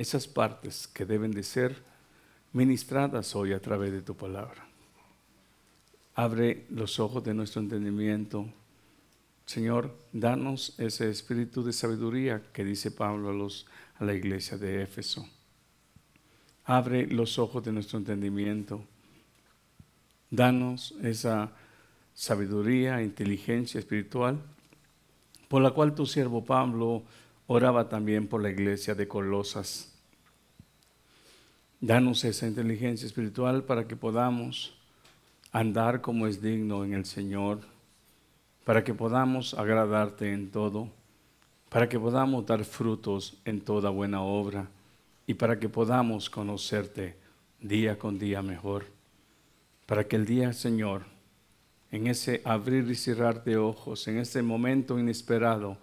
esas partes que deben de ser ministradas hoy a través de tu palabra. Abre los ojos de nuestro entendimiento. Señor, danos ese espíritu de sabiduría que dice Pablo a, los, a la iglesia de Éfeso. Abre los ojos de nuestro entendimiento. Danos esa sabiduría, inteligencia espiritual, por la cual tu siervo Pablo oraba también por la iglesia de Colosas. Danos esa inteligencia espiritual para que podamos andar como es digno en el Señor, para que podamos agradarte en todo, para que podamos dar frutos en toda buena obra y para que podamos conocerte día con día mejor, para que el día, Señor, en ese abrir y cerrar de ojos, en ese momento inesperado,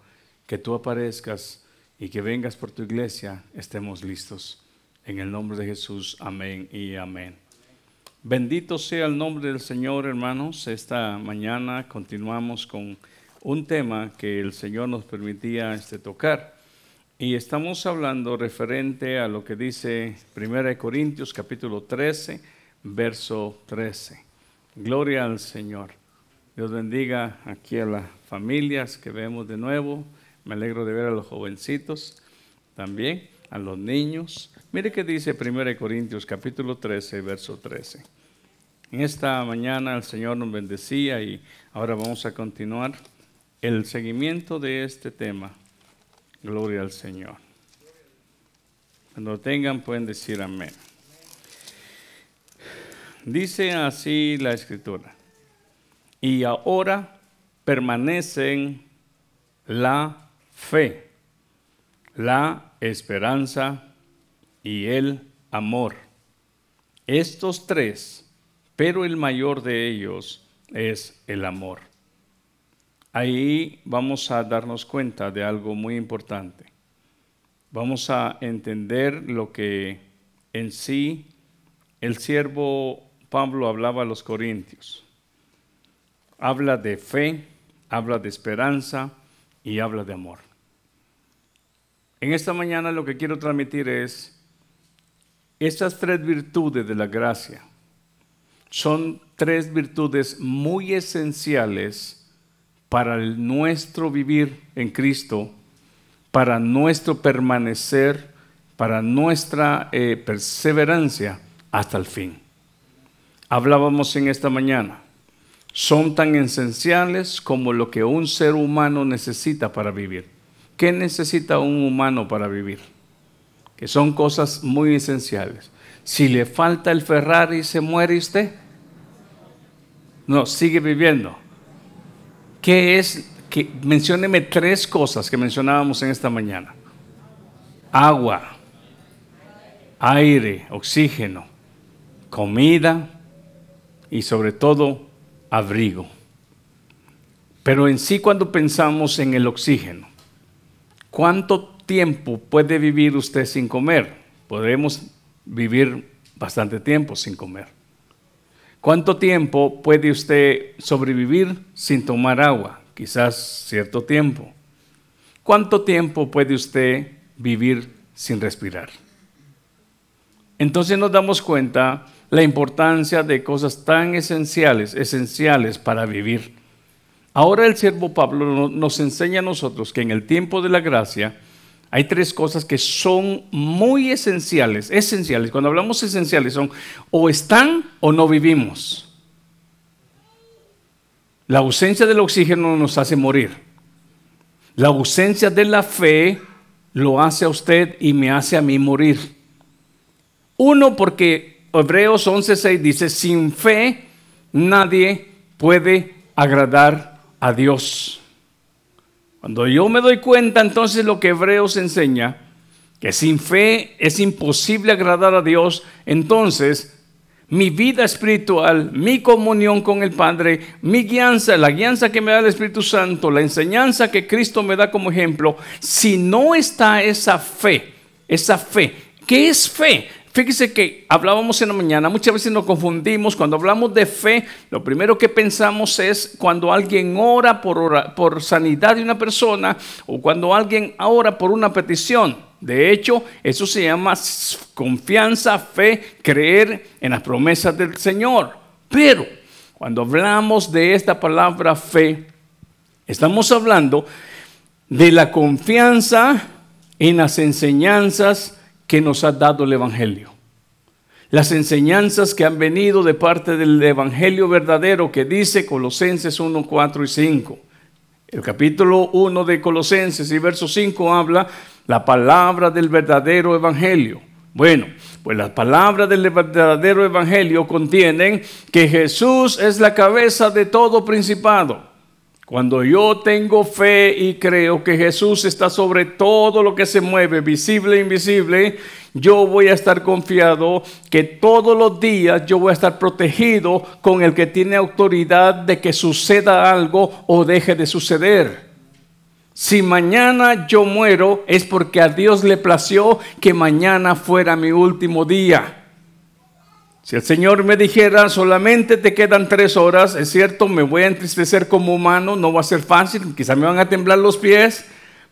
que tú aparezcas y que vengas por tu iglesia, estemos listos. En el nombre de Jesús, amén y amén. Bendito sea el nombre del Señor, hermanos. Esta mañana continuamos con un tema que el Señor nos permitía este, tocar. Y estamos hablando referente a lo que dice 1 Corintios capítulo 13, verso 13. Gloria al Señor. Dios bendiga aquí a las familias que vemos de nuevo. Me alegro de ver a los jovencitos también, a los niños. Mire qué dice 1 Corintios capítulo 13, verso 13. En esta mañana el Señor nos bendecía y ahora vamos a continuar el seguimiento de este tema. Gloria al Señor. Cuando lo tengan pueden decir amén. Dice así la escritura y ahora permanecen la fe, la esperanza y el amor. Estos tres, pero el mayor de ellos es el amor. Ahí vamos a darnos cuenta de algo muy importante. Vamos a entender lo que en sí el siervo Pablo hablaba a los corintios habla de fe, habla de esperanza y habla de amor. En esta mañana lo que quiero transmitir es estas tres virtudes de la gracia. Son tres virtudes muy esenciales para nuestro vivir en Cristo, para nuestro permanecer, para nuestra eh, perseverancia hasta el fin. Hablábamos en esta mañana son tan esenciales como lo que un ser humano necesita para vivir. ¿Qué necesita un humano para vivir? Que son cosas muy esenciales. Si le falta el Ferrari, ¿se muere usted? No, sigue viviendo. ¿Qué es? Que, mencióneme tres cosas que mencionábamos en esta mañana. Agua, aire, oxígeno, comida y sobre todo abrigo. Pero en sí cuando pensamos en el oxígeno, ¿cuánto tiempo puede vivir usted sin comer? Podemos vivir bastante tiempo sin comer. ¿Cuánto tiempo puede usted sobrevivir sin tomar agua? Quizás cierto tiempo. ¿Cuánto tiempo puede usted vivir sin respirar? Entonces nos damos cuenta la importancia de cosas tan esenciales, esenciales para vivir. Ahora el siervo Pablo nos enseña a nosotros que en el tiempo de la gracia hay tres cosas que son muy esenciales, esenciales. Cuando hablamos esenciales son o están o no vivimos. La ausencia del oxígeno nos hace morir. La ausencia de la fe lo hace a usted y me hace a mí morir. Uno, porque Hebreos 11:6 dice, sin fe nadie puede agradar a Dios. Cuando yo me doy cuenta entonces lo que Hebreos enseña, que sin fe es imposible agradar a Dios, entonces mi vida espiritual, mi comunión con el Padre, mi guianza, la guianza que me da el Espíritu Santo, la enseñanza que Cristo me da como ejemplo, si no está esa fe, esa fe ¿Qué es fe? Fíjese que hablábamos en la mañana, muchas veces nos confundimos, cuando hablamos de fe, lo primero que pensamos es cuando alguien ora por, sanidad de una persona o cuando alguien ora por una petición. De hecho, eso se llama confianza, fe, creer en las promesas del Señor. Pero cuando hablamos de esta palabra fe, estamos hablando de la confianza en las enseñanzas que nos ha dado el Evangelio. Las enseñanzas que han venido de parte del Evangelio verdadero que dice Colosenses 1, 4 y 5. El capítulo 1 de Colosenses y verso 5 habla la palabra del verdadero Evangelio. Bueno, pues las palabras del verdadero Evangelio contienen que Jesús es la cabeza de todo principado cuando yo tengo fe y creo que Jesús está sobre todo lo que se mueve, visible e invisible, yo voy a estar confiado que todos los días yo voy a estar protegido con el que tiene autoridad de que suceda algo o deje de suceder. Si mañana yo muero es porque a Dios le plació que mañana fuera mi último día. Si el Señor me dijera, solamente te quedan tres horas, es cierto, me voy a entristecer como humano, no va a ser fácil, quizá me van a temblar los pies,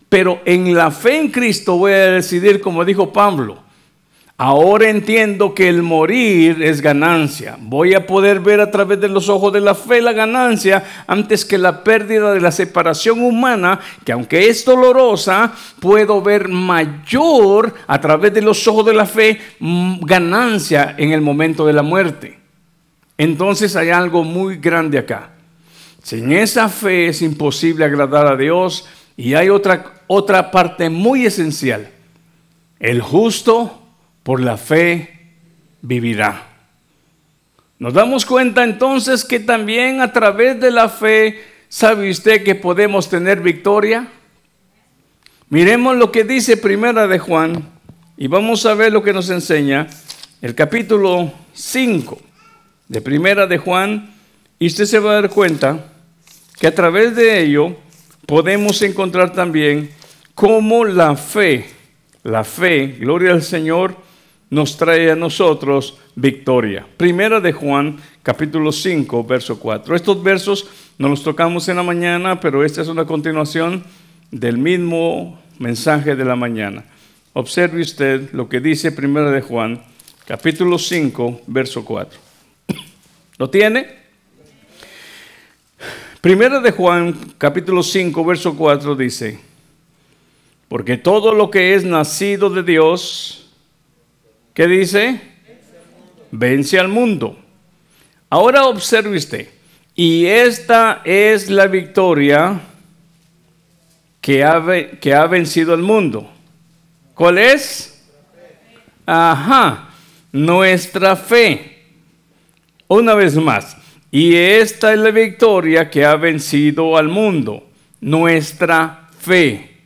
pero en la fe en Cristo voy a decidir, como dijo Pablo, Ahora entiendo que el morir es ganancia. Voy a poder ver a través de los ojos de la fe la ganancia antes que la pérdida de la separación humana, que aunque es dolorosa, puedo ver mayor a través de los ojos de la fe mm, ganancia en el momento de la muerte. Entonces hay algo muy grande acá. Sin esa fe es imposible agradar a Dios y hay otra, otra parte muy esencial. El justo por la fe vivirá. Nos damos cuenta entonces que también a través de la fe, ¿sabe usted que podemos tener victoria? Miremos lo que dice Primera de Juan y vamos a ver lo que nos enseña el capítulo 5 de Primera de Juan y usted se va a dar cuenta que a través de ello podemos encontrar también cómo la fe, la fe, gloria al Señor, nos trae a nosotros victoria. Primera de Juan, capítulo 5, verso 4. Estos versos no los tocamos en la mañana, pero esta es una continuación del mismo mensaje de la mañana. Observe usted lo que dice Primera de Juan, capítulo 5, verso 4. ¿Lo tiene? Primera de Juan, capítulo 5, verso 4 dice, porque todo lo que es nacido de Dios, ¿Qué dice? Vence al mundo. Ahora observe usted. Y esta es la victoria que ha, que ha vencido al mundo. ¿Cuál es? Ajá, nuestra fe. Una vez más. Y esta es la victoria que ha vencido al mundo. Nuestra fe.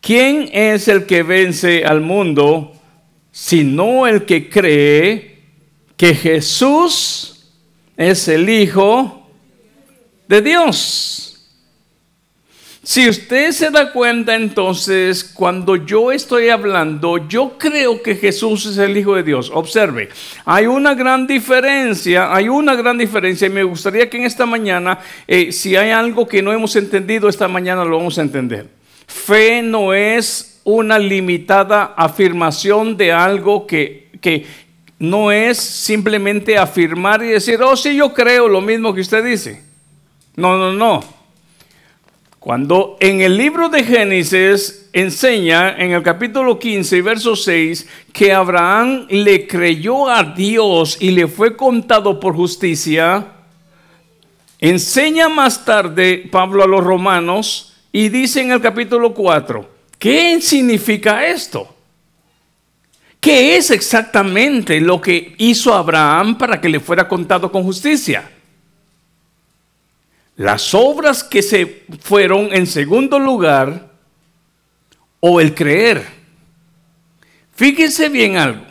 ¿Quién es el que vence al mundo? Sino el que cree que Jesús es el Hijo de Dios. Si usted se da cuenta entonces, cuando yo estoy hablando, yo creo que Jesús es el Hijo de Dios. Observe, hay una gran diferencia, hay una gran diferencia y me gustaría que en esta mañana, eh, si hay algo que no hemos entendido, esta mañana lo vamos a entender. Fe no es una limitada afirmación de algo que, no es simplemente afirmar y decir, oh, sí, yo creo lo mismo que usted dice. No, no, no. Cuando en el libro de Génesis enseña en el capítulo 15, verso 6, que Abraham le creyó a Dios y le fue contado por justicia, enseña más tarde Pablo a los romanos y dice en el capítulo 4, ¿Qué significa esto? ¿Qué es exactamente lo que hizo Abraham para que le fuera contado con justicia? Las obras que se fueron en segundo lugar o el creer. Fíjense bien algo.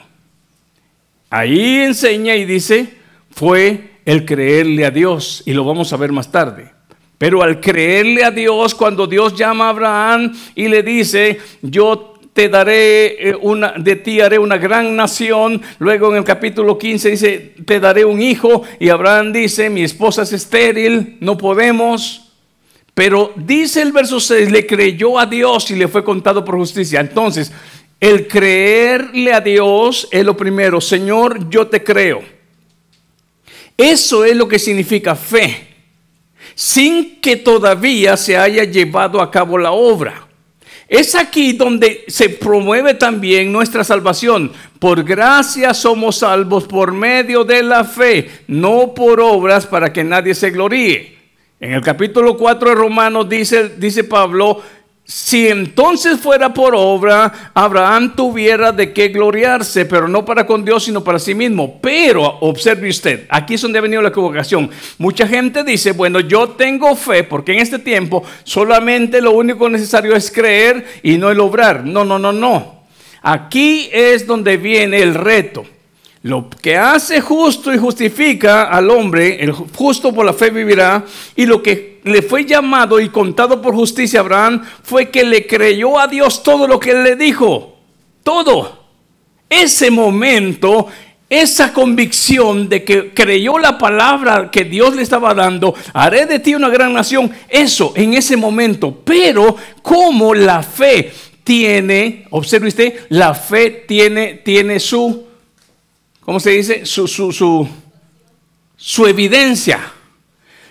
Ahí enseña y dice, fue el creerle a Dios, y lo vamos a ver más tarde. Pero al creerle a Dios, cuando Dios llama a Abraham y le dice, yo te daré eh, una, de ti haré una gran nación. Luego en el capítulo 15 dice, te daré un hijo. Y Abraham dice, mi esposa es estéril, no podemos. Pero dice el verso 6, le creyó a Dios y le fue contado por justicia. Entonces, el creerle a Dios es lo primero. Señor, yo te creo. Eso es lo que significa fe, sin que todavía se haya llevado a cabo la obra. Es aquí donde se promueve también nuestra salvación. Por gracia somos salvos por medio de la fe, no por obras para que nadie se gloríe. En el capítulo 4 de Romanos dice, dice Pablo, si entonces fuera por obra, Abraham tuviera de qué gloriarse, pero no para con Dios, sino para sí mismo. Pero observe usted, aquí es donde ha venido la equivocación. Mucha gente dice, bueno, yo tengo fe, porque en este tiempo solamente lo único necesario es creer y no el obrar. No, no, no, no. Aquí es donde viene el reto. Lo que hace justo y justifica al hombre, el justo por la fe vivirá, y lo que le fue llamado y contado por justicia a Abraham fue que le creyó a Dios todo lo que él le dijo. Todo. Ese momento, esa convicción de que creyó la palabra que Dios le estaba dando, haré de ti una gran nación, eso en ese momento. Pero como la fe tiene, observe usted, la fe tiene, tiene su ¿cómo se dice? Su, su, su, su evidencia.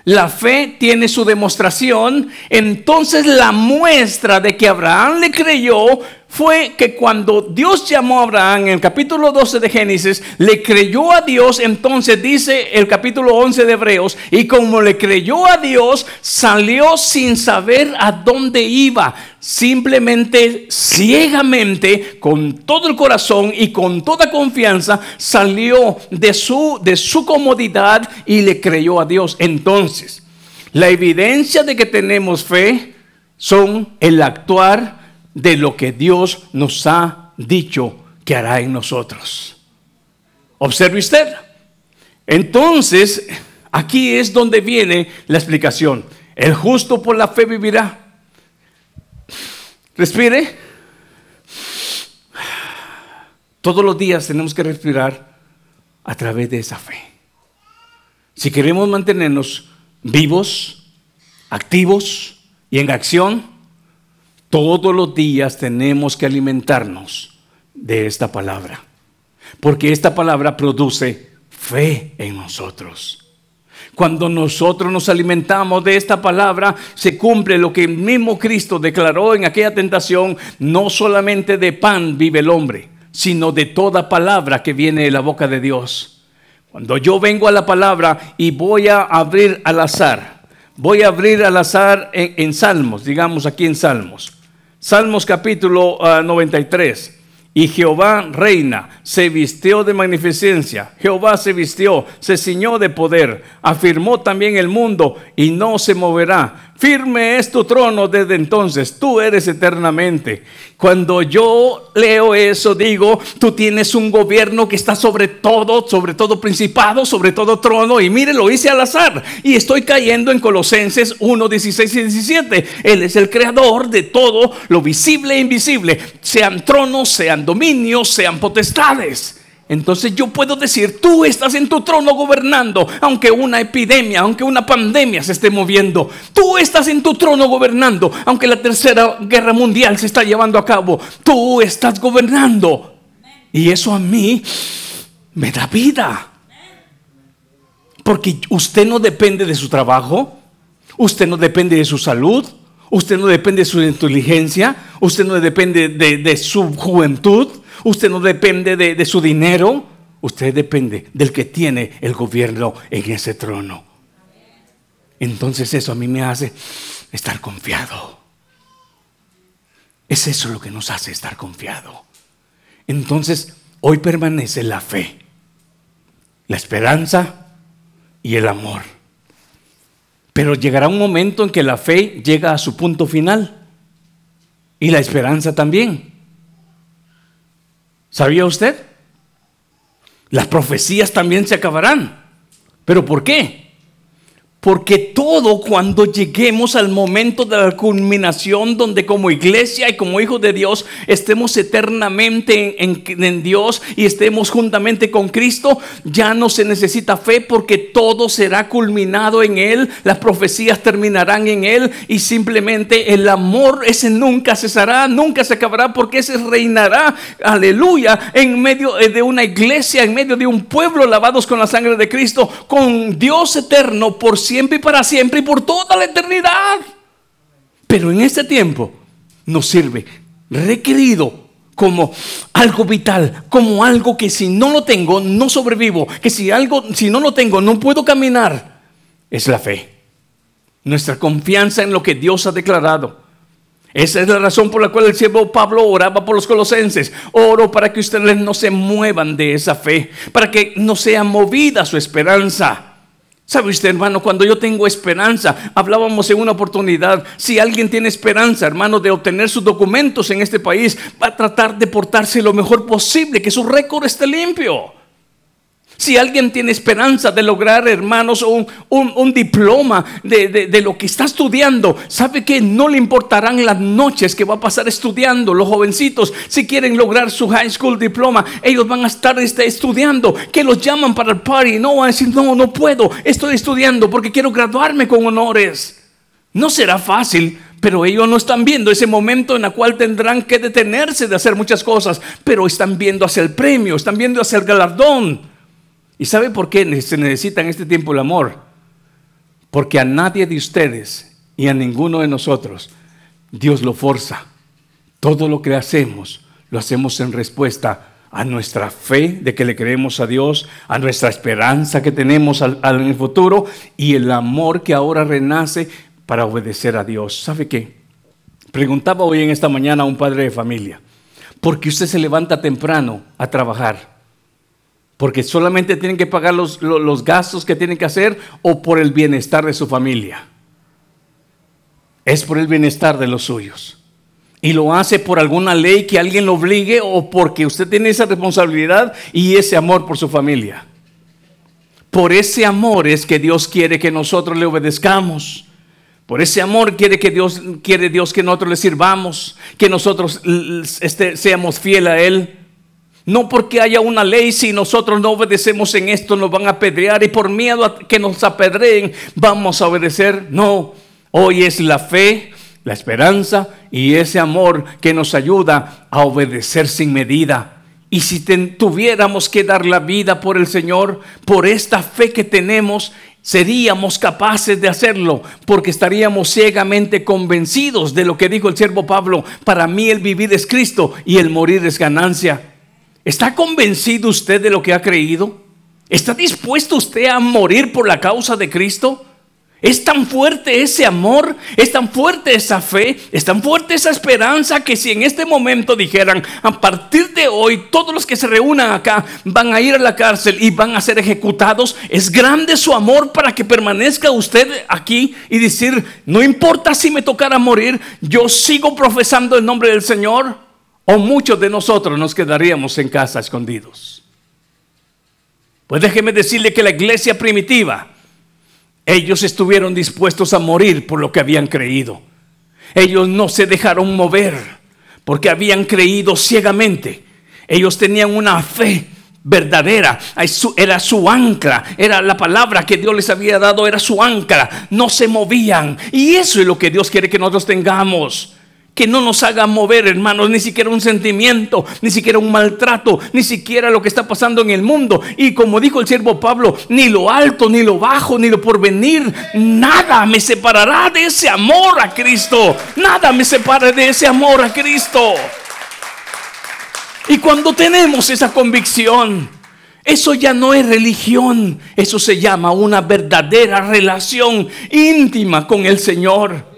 La fe tiene su demostración. Entonces la muestra de que Abraham le creyó fue que cuando Dios llamó a Abraham en el capítulo 12 de Génesis, le creyó a Dios, entonces dice el capítulo 11 de Hebreos, y como le creyó a Dios, salió sin saber a dónde iba, simplemente ciegamente, con todo el corazón y con toda confianza, salió de su, de su comodidad y le creyó a Dios. Entonces, la evidencia de que tenemos fe son el actuar de lo que Dios nos ha dicho que hará en nosotros. Observe usted. Entonces, aquí es donde viene la explicación. El justo por la fe vivirá. Respire. Todos los días tenemos que respirar a través de esa fe. Si queremos mantenernos vivos, activos y en acción, todos los días tenemos que alimentarnos de esta palabra, porque esta palabra produce fe en nosotros. Cuando nosotros nos alimentamos de esta palabra, se cumple lo que el mismo Cristo declaró en aquella tentación, no solamente de pan vive el hombre, sino de toda palabra que viene de la boca de Dios. Cuando yo vengo a la palabra y voy a abrir al azar, voy a abrir al azar en, Salmos, digamos aquí en Salmos. Salmos capítulo 93. Ah, y Jehová reina, se vistió de magnificencia. Jehová se vistió, se ciñó de poder, afirmó también el mundo y no se moverá. Firme es tu trono desde entonces, tú eres eternamente. Cuando yo leo eso, digo, tú tienes un gobierno que está sobre todo, sobre todo principado, sobre todo trono. Y mire, lo hice al azar. Y estoy cayendo en Colosenses 1, 16 y 17. Él es el creador de todo lo visible e invisible, sean tronos, sean dominios, sean potestades. Entonces yo puedo decir, tú estás en tu trono gobernando, aunque una epidemia, aunque una pandemia se esté moviendo. Tú estás en tu trono gobernando, aunque la tercera guerra mundial se está llevando a cabo. Tú estás gobernando. Y eso a mí me da vida. Porque usted no depende de su trabajo, usted no depende de su salud, usted no depende de su inteligencia, usted no depende de, de su juventud. Usted no depende de, su dinero, usted depende del que tiene el gobierno en ese trono. Entonces eso a mí me hace estar confiado. Es eso lo que nos hace estar confiado. Entonces, hoy permanece la fe, la esperanza y el amor. Pero llegará un momento en que la fe llega a su punto final y la esperanza también. ¿Sabía usted? Las profecías también se acabarán. ¿Pero por qué? Porque todo cuando lleguemos al momento de la culminación donde como iglesia y como hijos de Dios estemos eternamente en, Dios y estemos juntamente con Cristo, ya no se necesita fe porque todo será culminado en Él, las profecías terminarán en Él y simplemente el amor ese nunca cesará, nunca se acabará porque ese reinará, aleluya, en medio de una iglesia, en medio de un pueblo lavados con la sangre de Cristo, con Dios eterno por siempre siempre y para siempre y por toda la eternidad. Pero en este tiempo nos sirve requerido como algo vital, como algo que si no lo tengo no sobrevivo, que si algo si no lo tengo no puedo caminar. Es la fe. Nuestra confianza en lo que Dios ha declarado. Esa es la razón por la cual el siervo Pablo oraba por los colosenses. Oro para que ustedes no se muevan de esa fe, para que no sea movida su esperanza. ¿Sabe usted, hermano? Cuando yo tengo esperanza, hablábamos en una oportunidad, si alguien tiene esperanza, hermano, de obtener sus documentos en este país, va a tratar de portarse lo mejor posible, que su récord esté limpio. Si alguien tiene esperanza de lograr, hermanos, un, diploma de, lo que está estudiando, sabe que no le importarán las noches que va a pasar estudiando. Los jovencitos, si quieren lograr su high school diploma, ellos van a estar este, estudiando. Que los llaman para el party, no van a decir, no, no puedo, estoy estudiando porque quiero graduarme con honores. No será fácil, pero ellos no están viendo ese momento en el cual tendrán que detenerse de hacer muchas cosas, pero están viendo hacia el premio, están viendo hacia el galardón. ¿Y sabe por qué se necesita en este tiempo el amor? Porque a nadie de ustedes y a ninguno de nosotros Dios lo forza. Todo lo que hacemos lo hacemos en respuesta a nuestra fe de que le creemos a Dios, a nuestra esperanza que tenemos al, en el futuro y el amor que ahora renace para obedecer a Dios. ¿Sabe qué? Preguntaba hoy en esta mañana a un padre de familia, ¿por qué usted se levanta temprano a trabajar? Porque solamente tienen que pagar los, gastos que tienen que hacer o por el bienestar de su familia. Es por el bienestar de los suyos. Y lo hace por alguna ley que alguien lo obligue o porque usted tiene esa responsabilidad y ese amor por su familia. Por ese amor es que Dios quiere que nosotros le obedezcamos. Por ese amor quiere que Dios quiere Dios que nosotros le sirvamos, que nosotros este, seamos fieles a él. No porque haya una ley, si nosotros no obedecemos en esto, nos van a apedrear y por miedo a que nos apedreen, vamos a obedecer. No, hoy es la fe, la esperanza y ese amor que nos ayuda a obedecer sin medida. Y si tuviéramos que dar la vida por el Señor, por esta fe que tenemos, seríamos capaces de hacerlo, porque estaríamos ciegamente convencidos de lo que dijo el siervo Pablo, para mí el vivir es Cristo y el morir es ganancia. ¿Está convencido usted de lo que ha creído? ¿Está dispuesto usted a morir por la causa de Cristo? Es tan fuerte ese amor, es tan fuerte esa fe, es tan fuerte esa esperanza que si en este momento dijeran, a partir de hoy todos los que se reúnan acá van a ir a la cárcel y van a ser ejecutados, es grande su amor para que permanezca usted aquí y decir, no importa si me tocara morir, yo sigo profesando el nombre del Señor o muchos de nosotros nos quedaríamos en casa escondidos. Pues déjeme decirle que la iglesia primitiva, ellos estuvieron dispuestos a morir por lo que habían creído. Ellos no se dejaron mover porque habían creído ciegamente. Ellos tenían una fe verdadera, era su ancla, era la palabra que Dios les había dado, era su ancla, no se movían. Y eso es lo que Dios quiere que nosotros tengamos que no nos haga mover, hermanos, ni siquiera un sentimiento, ni siquiera un maltrato, ni siquiera lo que está pasando en el mundo. Y como dijo el siervo Pablo, ni lo alto, ni lo bajo, ni lo porvenir, nada me separará de ese amor a Cristo. Nada me separa de ese amor a Cristo. Y cuando tenemos esa convicción, eso ya no es religión, eso se llama una verdadera relación íntima con el Señor.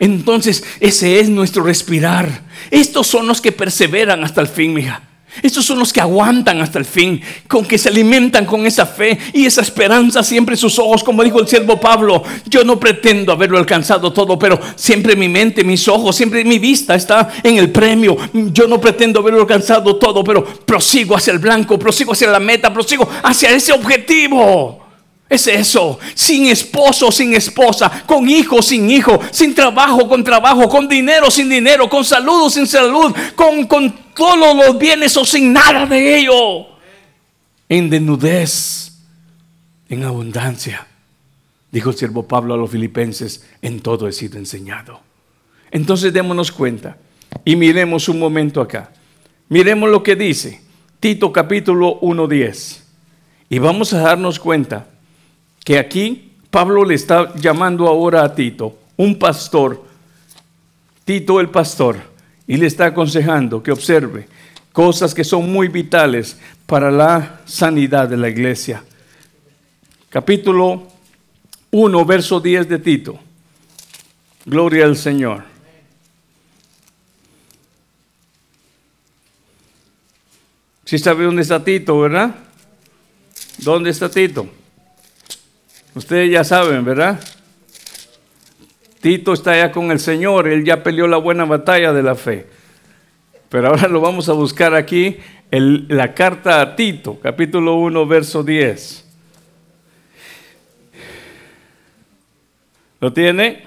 Entonces, ese es nuestro respirar. Estos son los que perseveran hasta el fin, mija. Estos son los que aguantan hasta el fin, con que se alimentan con esa fe y esa esperanza siempre en sus ojos, como dijo el siervo Pablo. Yo no pretendo haberlo alcanzado todo, pero siempre mi mente, mis ojos, siempre mi vista está en el premio. Yo no pretendo haberlo alcanzado todo, pero prosigo hacia el blanco, prosigo hacia la meta, prosigo hacia ese objetivo. Es eso, sin esposo, sin esposa, con hijo, sin hijo, sin trabajo, con trabajo, con dinero, sin dinero, con salud, sin salud, con, con todos los bienes o sin nada de ello. En desnudez, en abundancia. Dijo el siervo Pablo a los filipenses, en todo he sido enseñado. Entonces démonos cuenta y miremos un momento acá. Miremos lo que dice Tito capítulo 1.10. Y vamos a darnos cuenta que aquí Pablo le está llamando ahora a Tito, un pastor, Tito el pastor, y le está aconsejando que observe cosas que son muy vitales para la sanidad de la iglesia. Capítulo 1, verso 10 de Tito. Gloria al Señor. Si ¿Sí sabe dónde está Tito, ¿verdad? ¿Dónde está Tito? Ustedes ya saben, ¿verdad? Tito está ya con el Señor, él ya peleó la buena batalla de la fe. Pero ahora lo vamos a buscar aquí, la carta a Tito, capítulo 1, verso 10. ¿Lo tiene?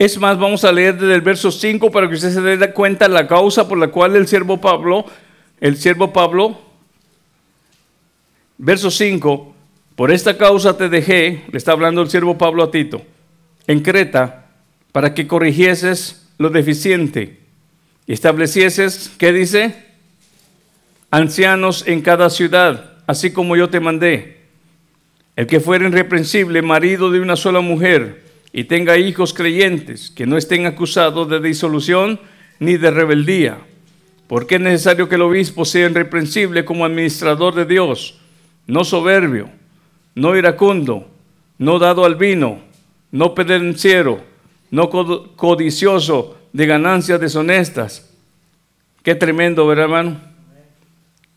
Es más, vamos a leer desde el verso 5 para que usted se dé cuenta la causa por la cual el siervo Pablo, el siervo Pablo, verso 5, por esta causa te dejé, le está hablando el siervo Pablo a Tito, en Creta, para que corrigieses lo deficiente y establecieses, ¿qué dice? Ancianos en cada ciudad, así como yo te mandé. El que fuera irreprensible, marido de una sola mujer, y tenga hijos creyentes que no estén acusados de disolución ni de rebeldía. Porque es necesario que el obispo sea irreprensible como administrador de Dios, no soberbio, no iracundo, no dado al vino, no pendenciero, no codicioso de ganancias deshonestas. Qué tremendo, ¿verdad, hermano?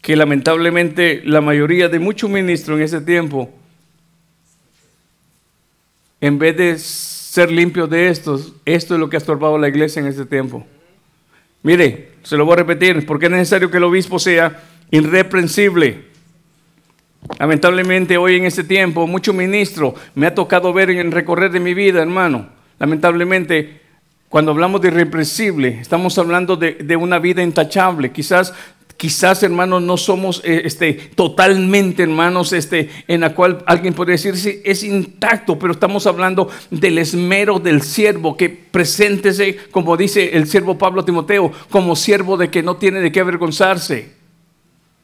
Que lamentablemente la mayoría de muchos ministros en ese tiempo en vez de ser limpios de estos, esto es lo que ha estorbado la iglesia en este tiempo. Mire, se lo voy a repetir, porque es necesario que el obispo sea irreprensible. Lamentablemente hoy en este tiempo, muchos ministros me ha tocado ver en el recorrer de mi vida, hermano. Lamentablemente, cuando hablamos de irreprensible, estamos hablando de, de una vida intachable. Quizás Quizás, hermanos, no somos eh, este, totalmente, hermanos, este, en la cual alguien podría decir, sí, es intacto, pero estamos hablando del esmero del siervo, que preséntese, como dice el siervo Pablo Timoteo, como siervo de que no tiene de qué avergonzarse.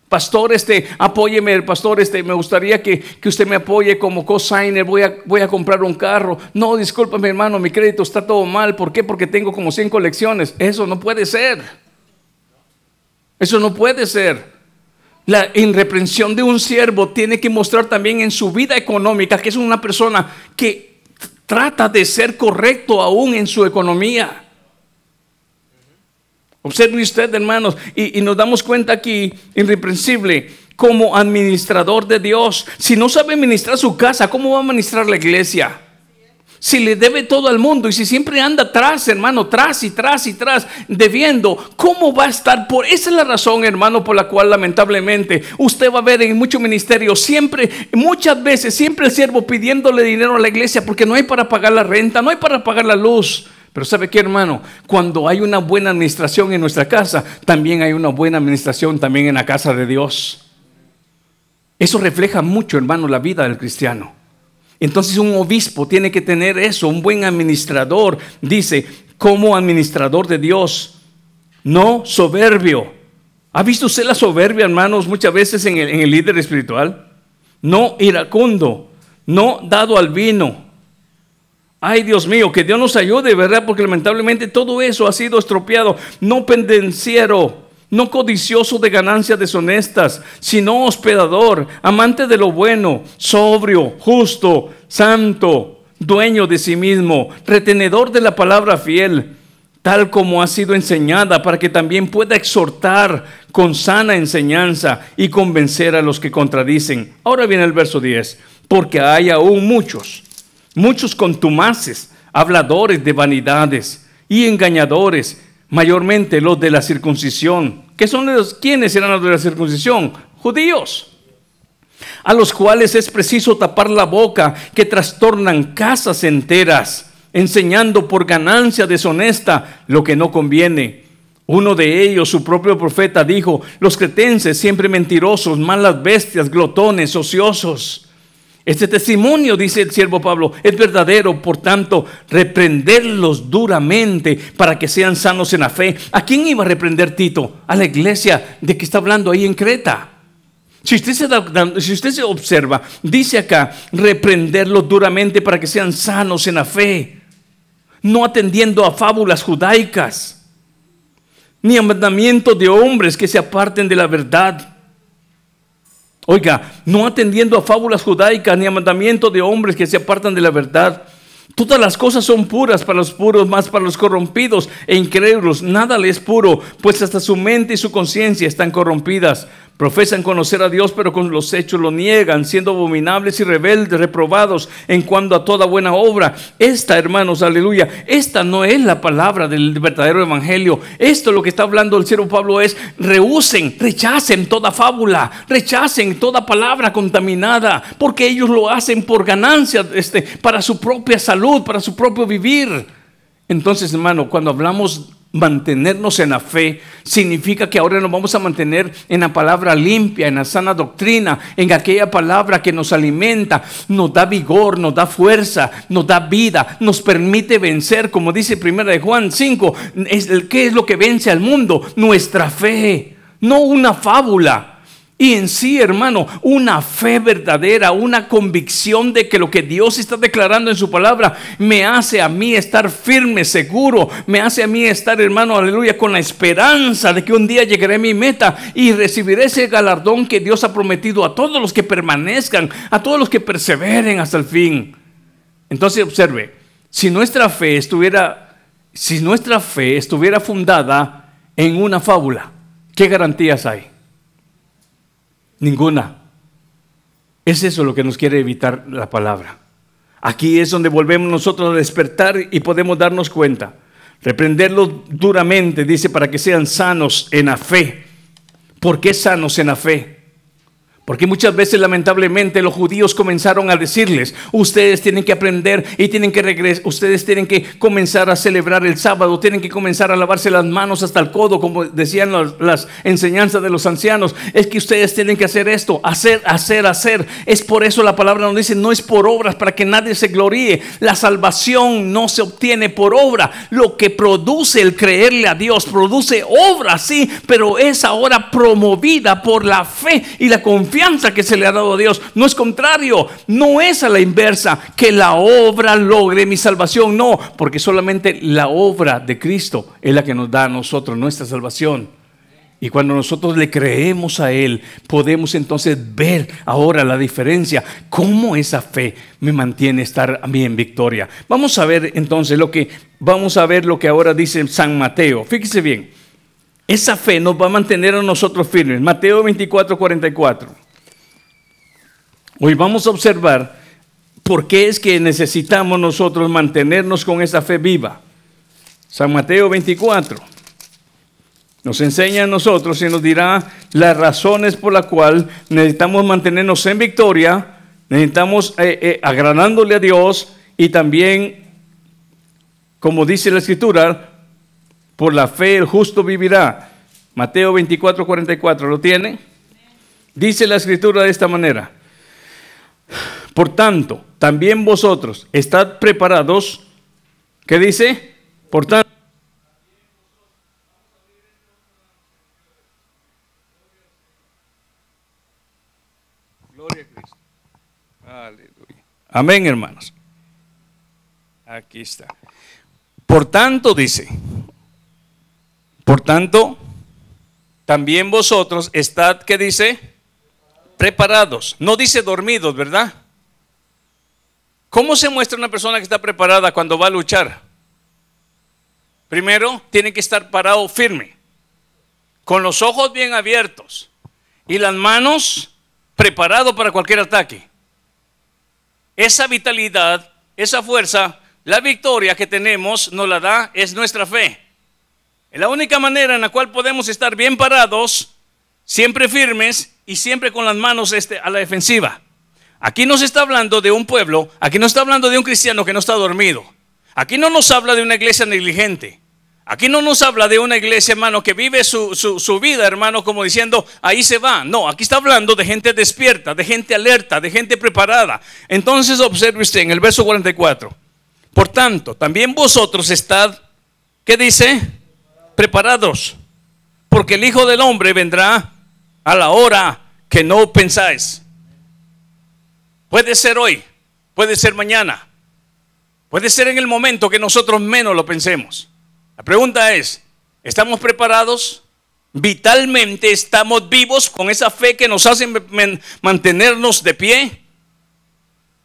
Pastor, este, apóyeme, el pastor, este, me gustaría que, usted me apoye como cosigner, voy a, voy a comprar un carro. No, discúlpame, hermano, mi crédito está todo mal. ¿Por qué? Porque tengo como 100 colecciones. Eso no puede ser. Eso no puede ser. La irreprensión de un siervo tiene que mostrar también en su vida económica que es una persona que trata de ser correcto aún en su economía. Observe usted, hermanos, y, y nos damos cuenta aquí, irreprensible, como administrador de Dios. Si no sabe administrar su casa, ¿cómo va a administrar la iglesia? Si le debe todo al mundo y si siempre anda atrás, hermano, tras y tras y tras, debiendo, ¿cómo va a estar? Por esa es la razón, hermano, por la cual lamentablemente usted va a ver en muchos ministerios siempre, muchas veces, siempre el siervo pidiéndole dinero a la iglesia porque no hay para pagar la renta, no hay para pagar la luz. Pero ¿sabe qué, hermano? Cuando hay una buena administración en nuestra casa, también hay una buena administración también en la casa de Dios. Eso refleja mucho, hermano, la vida del cristiano. Entonces un obispo tiene que tener eso, un buen administrador, dice, como administrador de Dios, no soberbio. ¿Ha visto usted la soberbia, hermanos, muchas veces en el, líder espiritual? No iracundo, no dado al vino. Ay, Dios mío, que Dios nos ayude, ¿verdad? Porque lamentablemente todo eso ha sido estropeado. No pendenciero, no codicioso de ganancias deshonestas, sino hospedador, amante de lo bueno, sobrio, justo, santo, dueño de sí mismo, retenedor de la palabra fiel, tal como ha sido enseñada, para que también pueda exhortar con sana enseñanza y convencer a los que contradicen. Ahora viene el verso 10, porque hay aún muchos, muchos contumaces, habladores de vanidades y engañadores mayormente los de la circuncisión, que son los quienes eran los de la circuncisión, judíos, a los cuales es preciso tapar la boca, que trastornan casas enteras, enseñando por ganancia deshonesta lo que no conviene. Uno de ellos, su propio profeta, dijo, los cretenses siempre mentirosos, malas bestias, glotones, ociosos. Este testimonio, dice el siervo Pablo, es verdadero, por tanto, reprenderlos duramente para que sean sanos en la fe. ¿A quién iba a reprender Tito? A la iglesia de que está hablando ahí en Creta. Si usted, se observa, dice acá, reprenderlos duramente para que sean sanos en la fe, no atendiendo a fábulas judaicas, ni a mandamientos de hombres que se aparten de la verdad Oiga, no atendiendo a fábulas judaicas ni a mandamientos de hombres que se apartan de la verdad. Todas las cosas son puras para los puros, más para los corrompidos e incrédulos. Nada les es puro, pues hasta su mente y su conciencia están corrompidas. Profesan conocer a Dios, pero con los hechos lo niegan, siendo abominables y rebeldes, reprobados en cuanto a toda buena obra. Esta, hermanos, aleluya, esta no es la palabra del verdadero evangelio. Esto lo que está hablando el siervo Pablo es, rehúsen, rechacen toda fábula, rechacen toda palabra contaminada, porque ellos lo hacen por ganancia, este, para su propia salud, para su propio vivir. Entonces, hermano, cuando hablamos mantenernos en la fe significa que ahora nos vamos a mantener en la palabra limpia, en la sana doctrina, en aquella palabra que nos alimenta, nos da vigor, nos da fuerza, nos da vida, nos permite vencer, como dice primera de Juan 5, ¿qué es lo que vence al mundo? Nuestra fe, no una fábula. Y en sí, hermano, una fe verdadera, una convicción de que lo que Dios está declarando en su palabra me hace a mí estar firme, seguro, me hace a mí estar, hermano, aleluya, con la esperanza de que un día llegaré a mi meta y recibiré ese galardón que Dios ha prometido a todos los que permanezcan, a todos los que perseveren hasta el fin. Entonces, observe, si nuestra fe estuviera, si nuestra fe estuviera fundada en una fábula, ¿qué garantías hay? Ninguna. Es eso lo que nos quiere evitar la palabra. Aquí es donde volvemos nosotros a despertar y podemos darnos cuenta. Reprenderlos duramente, dice, para que sean sanos en la fe. ¿Por qué sanos en la fe? Porque muchas veces lamentablemente los judíos comenzaron a decirles, ustedes tienen que aprender y tienen que regresar, ustedes tienen que comenzar a celebrar el sábado, tienen que comenzar a lavarse las manos hasta el codo, como decían las, enseñanzas de los ancianos. Es que ustedes tienen que hacer esto, hacer, hacer, hacer. Es por eso la palabra nos dice, no es por obras para que nadie se gloríe. La salvación no se obtiene por obra. Lo que produce el creerle a Dios, produce obra, sí, pero es ahora promovida por la fe y la confianza que se le ha dado a Dios. No es contrario, no es a la inversa, que la obra logre mi salvación. No, porque solamente la obra de Cristo es la que nos da a nosotros nuestra salvación. Y cuando nosotros le creemos a Él, podemos entonces ver ahora la diferencia, cómo esa fe me mantiene estar a mí en victoria. Vamos a ver entonces lo que, vamos a ver lo que ahora dice San Mateo. Fíjese bien, esa fe nos va a mantener a nosotros firmes. Mateo 24, 44. Hoy vamos a observar por qué es que necesitamos nosotros mantenernos con esa fe viva. San Mateo 24 nos enseña a nosotros y nos dirá las razones por las cuales necesitamos mantenernos en victoria, necesitamos eh, eh, agradándole a Dios y también, como dice la Escritura, por la fe el justo vivirá. Mateo 24, 44, ¿lo tiene? Dice la Escritura de esta manera. Por tanto, también vosotros estad preparados. ¿Qué dice? Por tanto. Gloria Cristo. Aleluya. Amén, hermanos. Aquí está. Por tanto, dice. Por tanto, también vosotros estad, ¿qué dice? Preparados. No dice dormidos, ¿verdad? ¿Cómo se muestra una persona que está preparada cuando va a luchar? Primero, tiene que estar parado firme, con los ojos bien abiertos y las manos preparado para cualquier ataque. Esa vitalidad, esa fuerza, la victoria que tenemos nos la da es nuestra fe. Es la única manera en la cual podemos estar bien parados, siempre firmes y siempre con las manos este, a la defensiva. Aquí no se está hablando de un pueblo, aquí no está hablando de un cristiano que no está dormido. Aquí no nos habla de una iglesia negligente. Aquí no nos habla de una iglesia, hermano, que vive su, su, vida, hermano, como diciendo, ahí se va. No, aquí está hablando de gente despierta, de gente alerta, de gente preparada. Entonces observe usted en el verso 44. Por tanto, también vosotros estad, ¿qué dice? Preparados, porque el Hijo del Hombre vendrá a la hora que no pensáis. Puede ser hoy, puede ser mañana, puede ser en el momento que nosotros menos lo pensemos. La pregunta es, ¿estamos preparados? ¿Vitalmente estamos vivos con esa fe que nos hace mantenernos de pie?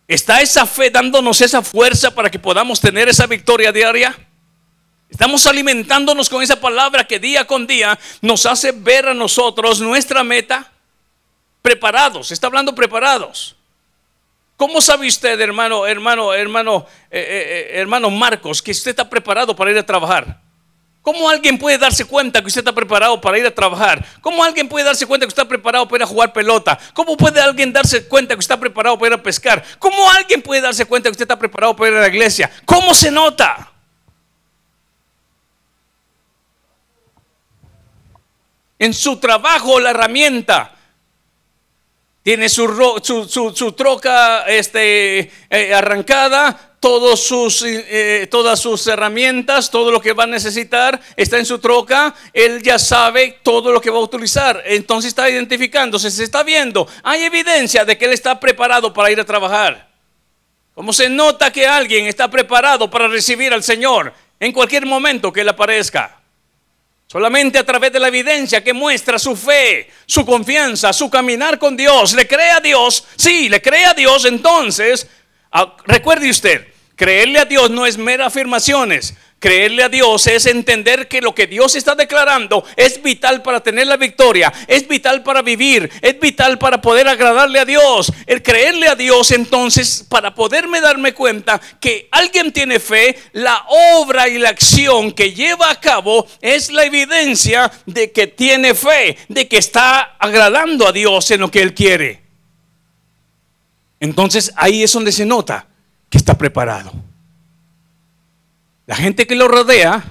¿Está esa fe dándonos esa fuerza para que podamos tener esa victoria diaria? Estamos alimentándonos con esa palabra que día con día nos hace ver a nosotros nuestra meta. Preparados, está hablando preparados. ¿Cómo sabe usted, hermano, hermano, hermano, eh, eh, eh, hermano Marcos, que usted está preparado para ir a trabajar? ¿Cómo alguien puede darse cuenta que usted está preparado para ir a trabajar? ¿Cómo alguien puede darse cuenta que está preparado para ir a jugar pelota? ¿Cómo puede alguien darse cuenta que está preparado para ir a pescar? ¿Cómo alguien puede darse cuenta que usted está preparado para ir a la iglesia? ¿Cómo se nota? En su trabajo, la herramienta. Tiene su, troca este, eh, arrancada, todos sus, eh, todas sus herramientas, todo lo que va a necesitar está en su troca, él ya sabe todo lo que va a utilizar, entonces está identificándose, se está viendo, hay evidencia de que él está preparado para ir a trabajar. Como se nota que alguien está preparado para recibir al Señor en cualquier momento que él aparezca? Solamente a través de la evidencia que muestra su fe, su confianza, su caminar con Dios. ¿Le cree a Dios? Sí, le cree a Dios. Entonces, recuerde usted, Creerle a Dios no es mera afirmaciones. Creerle a Dios es entender que lo que Dios está declarando es vital para tener la victoria, es vital para vivir, es vital para poder agradarle a Dios. El creerle a Dios entonces, para poderme darme cuenta que alguien tiene fe, la obra y la acción que lleva a cabo es la evidencia de que tiene fe, de que está agradando a Dios en lo que Él quiere. Entonces ahí es donde se nota que está preparado. La gente que lo rodea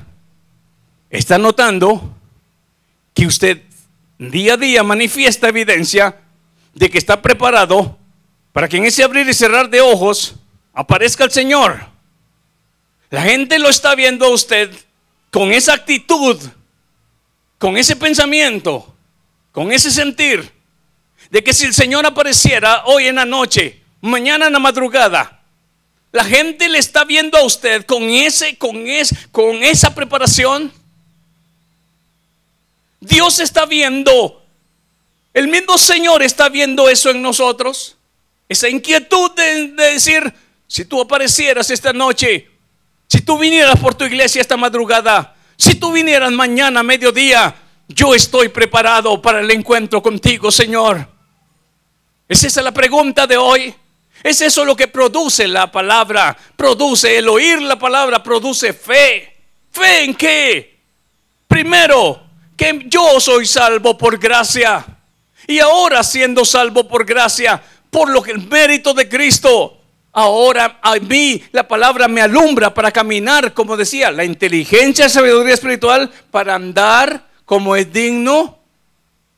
está notando que usted día a día manifiesta evidencia de que está preparado para que en ese abrir y cerrar de ojos aparezca el Señor. La gente lo está viendo a usted con esa actitud, con ese pensamiento, con ese sentir, de que si el Señor apareciera hoy en la noche, mañana en la madrugada, la gente le está viendo a usted con ese, con con esa preparación. Dios está viendo. El mismo Señor está viendo eso en nosotros. Esa inquietud de, decir, si tú aparecieras esta noche, si tú vinieras por tu iglesia esta madrugada, si tú vinieras mañana a mediodía, yo estoy preparado para el encuentro contigo, Señor. ¿Es esa la pregunta de hoy? Es eso lo que produce la palabra. Produce el oír la palabra, produce fe. ¿Fe en qué? Primero, que yo soy salvo por gracia. Y ahora siendo salvo por gracia, por lo que el mérito de Cristo, ahora a mí la palabra me alumbra para caminar, como decía, la inteligencia y sabiduría espiritual para andar como es digno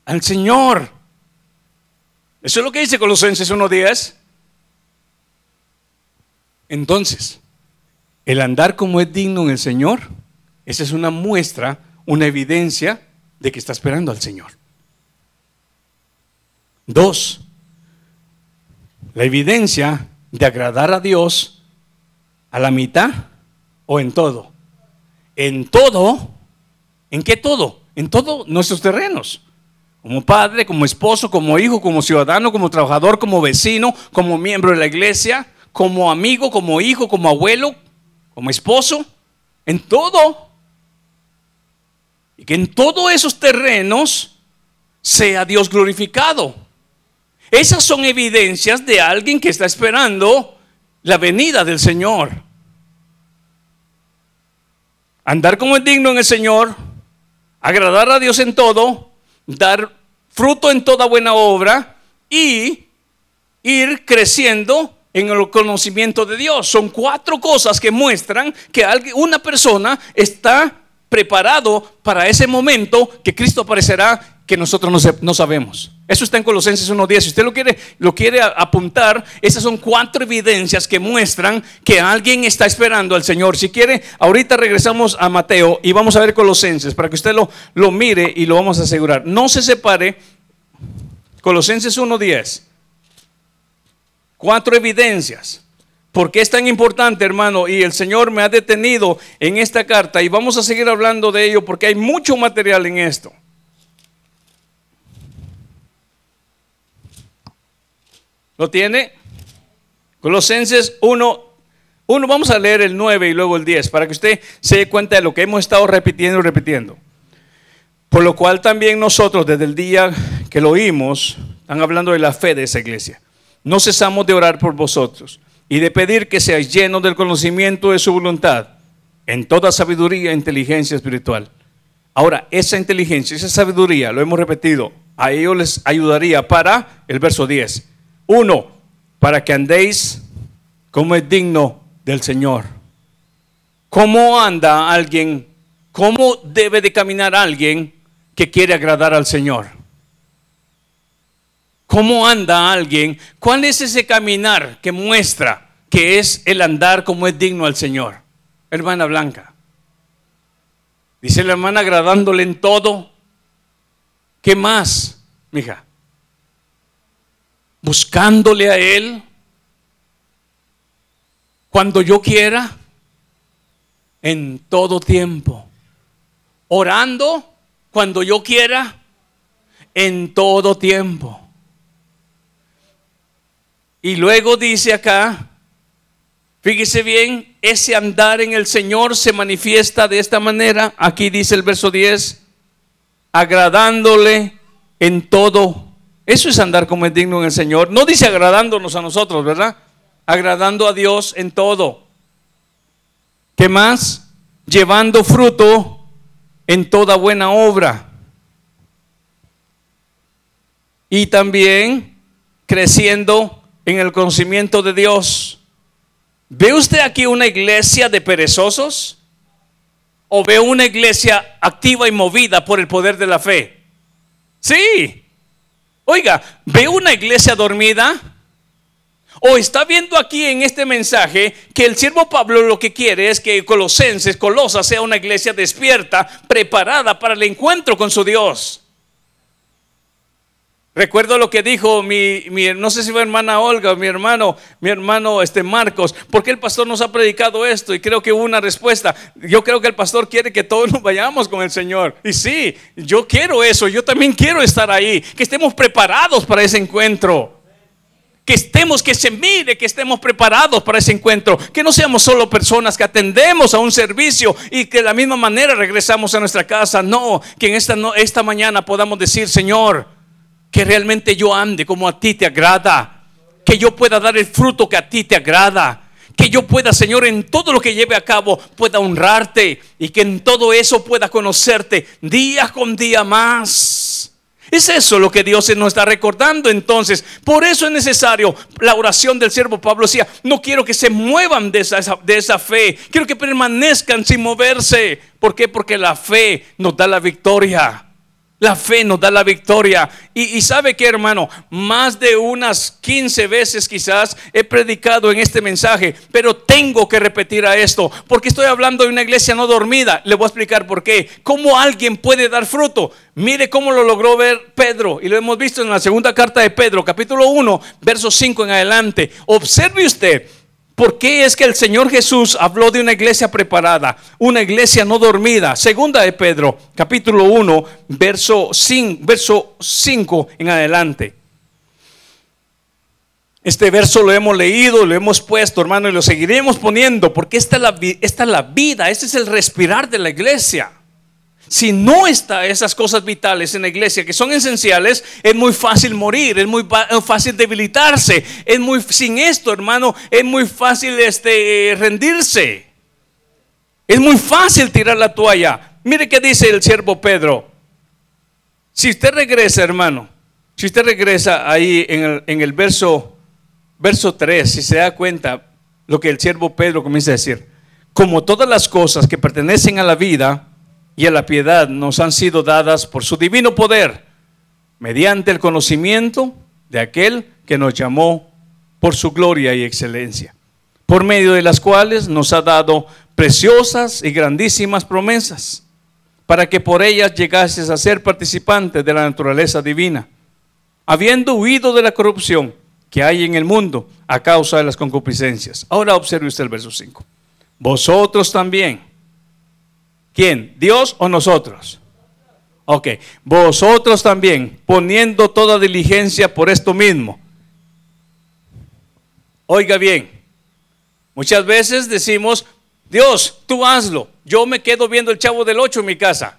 al Señor. Eso es lo que dice Colosenses 1.10. Entonces, el andar como es digno en el Señor, esa es una muestra, una evidencia de que está esperando al Señor. Dos, la evidencia de agradar a Dios a la mitad o en todo. En todo, ¿en qué todo? En todos nuestros terrenos. Como padre, como esposo, como hijo, como ciudadano, como trabajador, como vecino, como miembro de la iglesia, como amigo, como hijo, como abuelo, como esposo, en todo. Y que en todos esos terrenos sea Dios glorificado. Esas son evidencias de alguien que está esperando la venida del Señor. Andar como es digno en el Señor agradar a Dios en todo, dar fruto en toda buena obra y ir creciendo en el conocimiento de Dios. Son cuatro cosas que muestran que una persona está preparado para ese momento que Cristo aparecerá que nosotros no, sabemos. Eso está en Colosenses 1.10. Si usted lo quiere, lo quiere apuntar, esas son cuatro evidencias que muestran que alguien está esperando al Señor. Si quiere, ahorita regresamos a Mateo y vamos a ver Colosenses para que usted lo, lo mire y lo vamos a asegurar. No se separe. Colosenses 1.10. Cuatro evidencias. ¿Por qué es tan importante, hermano? Y el Señor me ha detenido en esta carta y vamos a seguir hablando de ello porque hay mucho material en esto. ¿Lo tiene? Colosenses 1, 1, vamos a leer el 9 y luego el 10 para que usted se dé cuenta de lo que hemos estado repitiendo y repitiendo. Por lo cual también nosotros desde el día que lo oímos, están hablando de la fe de esa iglesia, no cesamos de orar por vosotros y de pedir que seáis llenos del conocimiento de su voluntad en toda sabiduría e inteligencia espiritual. Ahora, esa inteligencia, esa sabiduría, lo hemos repetido, a ellos les ayudaría para el verso 10 uno, para que andéis como es digno del Señor. ¿Cómo anda alguien? ¿Cómo debe de caminar alguien que quiere agradar al Señor? ¿Cómo anda alguien? ¿Cuál es ese caminar que muestra que es el andar como es digno al Señor? Hermana Blanca. Dice la hermana agradándole en todo. ¿Qué más, mija? buscándole a Él cuando yo quiera, en todo tiempo, orando cuando yo quiera, en todo tiempo. Y luego dice acá, fíjese bien, ese andar en el Señor se manifiesta de esta manera. Aquí dice el verso 10, agradándole en todo eso es andar como es digno en el Señor. No dice agradándonos a nosotros, ¿verdad? Agradando a Dios en todo. ¿Qué más? Llevando fruto en toda buena obra. Y también creciendo en el conocimiento de Dios. ¿Ve usted aquí una iglesia de perezosos? ¿O ve una iglesia activa y movida por el poder de la fe? Sí, Oiga, ¿ve una iglesia dormida? ¿O está viendo aquí en este mensaje que el siervo Pablo lo que quiere es que Colosenses, Colosa sea una iglesia despierta, preparada para el encuentro con su Dios? Recuerdo lo que dijo mi, no sé si fue hermana Olga mi hermano, mi hermano este Marcos, porque el pastor nos ha predicado esto y creo que hubo una respuesta. Yo creo que el pastor quiere que todos nos vayamos con el Señor. Y sí, yo quiero eso, yo también quiero estar ahí, que estemos preparados para ese encuentro. Que estemos, que se mire, que estemos preparados para ese encuentro. Que no seamos solo personas que atendemos a un servicio y que de la misma manera regresamos a nuestra casa. No, que en esta, esta mañana podamos decir, Señor, que realmente yo ande como a ti te agrada, que yo pueda dar el fruto que a ti te agrada, que yo pueda, Señor, en todo lo que lleve a cabo, pueda honrarte y que en todo eso pueda conocerte día con día más. Es eso lo que Dios nos está recordando entonces. Por eso es necesario la oración del siervo Pablo. Decía, no quiero que se muevan de esa, de esa fe. Quiero que permanezcan sin moverse. ¿Por qué? Porque la fe nos da la victoria. La fe nos da la victoria. Y, sabe que hermano, más de unas 15 veces quizás he predicado en este mensaje, pero tengo que repetir a esto, porque estoy hablando de una iglesia no dormida. Le voy a explicar por qué. ¿Cómo alguien puede dar fruto? Mire cómo lo logró ver Pedro, y lo hemos visto en la segunda carta de Pedro, capítulo 1, verso 5 en adelante. Observe usted ¿Por qué es que el Señor Jesús habló de una iglesia preparada, una iglesia no dormida? Segunda de Pedro, capítulo 1, verso 5, verso 5 en adelante. Este verso lo hemos leído, lo hemos puesto, hermano, y lo seguiremos poniendo, porque esta es la, esta es la vida, este es el respirar de la iglesia. Si no está esas cosas vitales en la iglesia que son esenciales, es muy fácil morir, es muy fácil debilitarse, es muy sin esto, hermano, es muy fácil este rendirse. Es muy fácil tirar la toalla. Mire qué dice el siervo Pedro. Si usted regresa, hermano, si usted regresa ahí en el, en el verso, verso 3, si se da cuenta lo que el siervo Pedro comienza a decir, como todas las cosas que pertenecen a la vida y a la piedad nos han sido dadas por su divino poder, mediante el conocimiento de aquel que nos llamó por su gloria y excelencia, por medio de las cuales nos ha dado preciosas y grandísimas promesas, para que por ellas llegases a ser participantes de la naturaleza divina, habiendo huido de la corrupción que hay en el mundo a causa de las concupiscencias. Ahora observe usted el verso 5. Vosotros también. ¿Quién? ¿Dios o nosotros? Ok, vosotros también, poniendo toda diligencia por esto mismo. Oiga bien, muchas veces decimos, Dios, tú hazlo. Yo me quedo viendo el chavo del 8 en mi casa.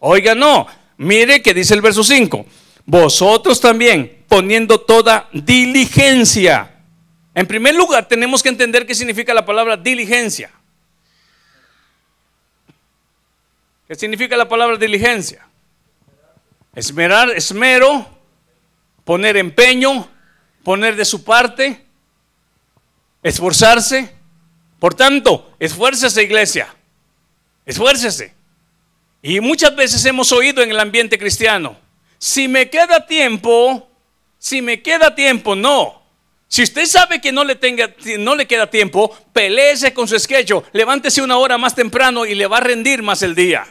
Oiga, no. Mire que dice el verso 5. Vosotros también, poniendo toda diligencia. En primer lugar, tenemos que entender qué significa la palabra diligencia. ¿Qué significa la palabra diligencia? Esmerar, esmero, poner empeño, poner de su parte, esforzarse. Por tanto, esfuércese iglesia, esfuércese. Y muchas veces hemos oído en el ambiente cristiano, si me queda tiempo, si me queda tiempo, no. Si usted sabe que no le, tenga, no le queda tiempo, peleese con su esquello, levántese una hora más temprano y le va a rendir más el día.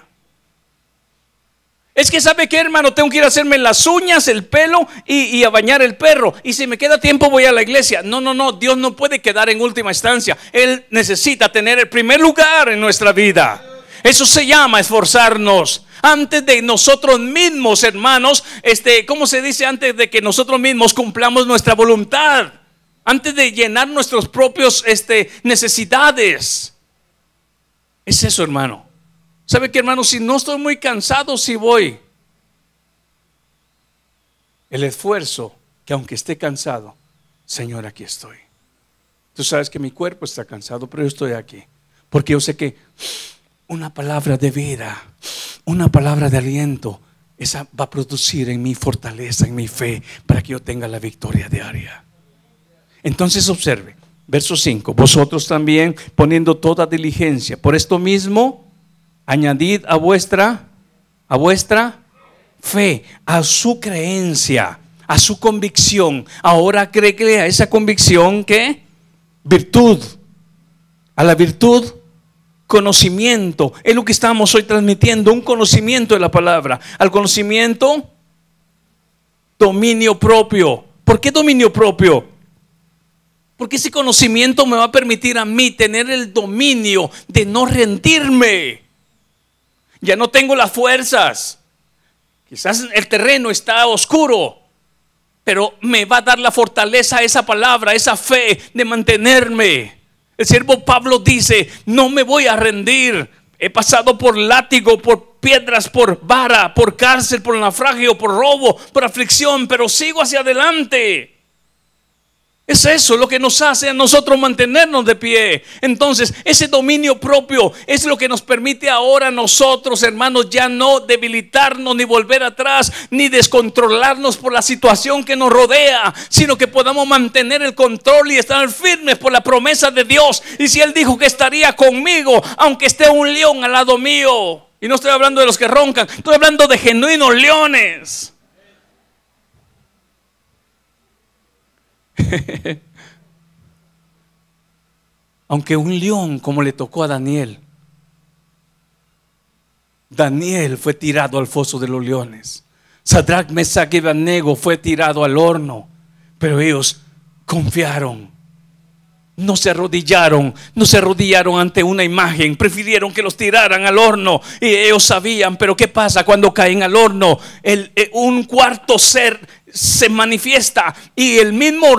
Es que sabe que hermano, tengo que ir a hacerme las uñas, el pelo y, a bañar el perro. Y si me queda tiempo voy a la iglesia. No, no, no, Dios no puede quedar en última instancia. Él necesita tener el primer lugar en nuestra vida. Eso se llama esforzarnos. Antes de nosotros mismos, hermanos, este, ¿cómo se dice? Antes de que nosotros mismos cumplamos nuestra voluntad. Antes de llenar nuestros propios este, necesidades. Es eso, hermano. ¿Sabe qué, hermano? Si no estoy muy cansado, si voy. El esfuerzo, que aunque esté cansado, Señor, aquí estoy. Tú sabes que mi cuerpo está cansado, pero yo estoy aquí. Porque yo sé que una palabra de vida, una palabra de aliento, esa va a producir en mi fortaleza, en mi fe, para que yo tenga la victoria diaria. Entonces observe, verso 5, vosotros también poniendo toda diligencia, por esto mismo, añadid a vuestra, a vuestra fe, a su creencia, a su convicción. Ahora cree a esa convicción que virtud, a la virtud conocimiento. Es lo que estamos hoy transmitiendo, un conocimiento de la palabra. Al conocimiento, dominio propio. ¿Por qué dominio propio? Porque ese conocimiento me va a permitir a mí tener el dominio de no rendirme. Ya no tengo las fuerzas. Quizás el terreno está oscuro, pero me va a dar la fortaleza esa palabra, esa fe de mantenerme. El siervo Pablo dice, no me voy a rendir. He pasado por látigo, por piedras, por vara, por cárcel, por naufragio, por robo, por aflicción, pero sigo hacia adelante. Es eso lo que nos hace a nosotros mantenernos de pie. Entonces, ese dominio propio es lo que nos permite ahora nosotros, hermanos, ya no debilitarnos ni volver atrás, ni descontrolarnos por la situación que nos rodea, sino que podamos mantener el control y estar firmes por la promesa de Dios. Y si Él dijo que estaría conmigo, aunque esté un león al lado mío, y no estoy hablando de los que roncan, estoy hablando de genuinos leones. Aunque un león, como le tocó a Daniel, Daniel fue tirado al foso de los leones. Sadrach, Mesach y Abednego fue tirado al horno, pero ellos confiaron. No se arrodillaron, no se arrodillaron ante una imagen, prefirieron que los tiraran al horno y ellos sabían, pero ¿qué pasa cuando caen al horno? Eh, un cuarto ser se manifiesta y el mismo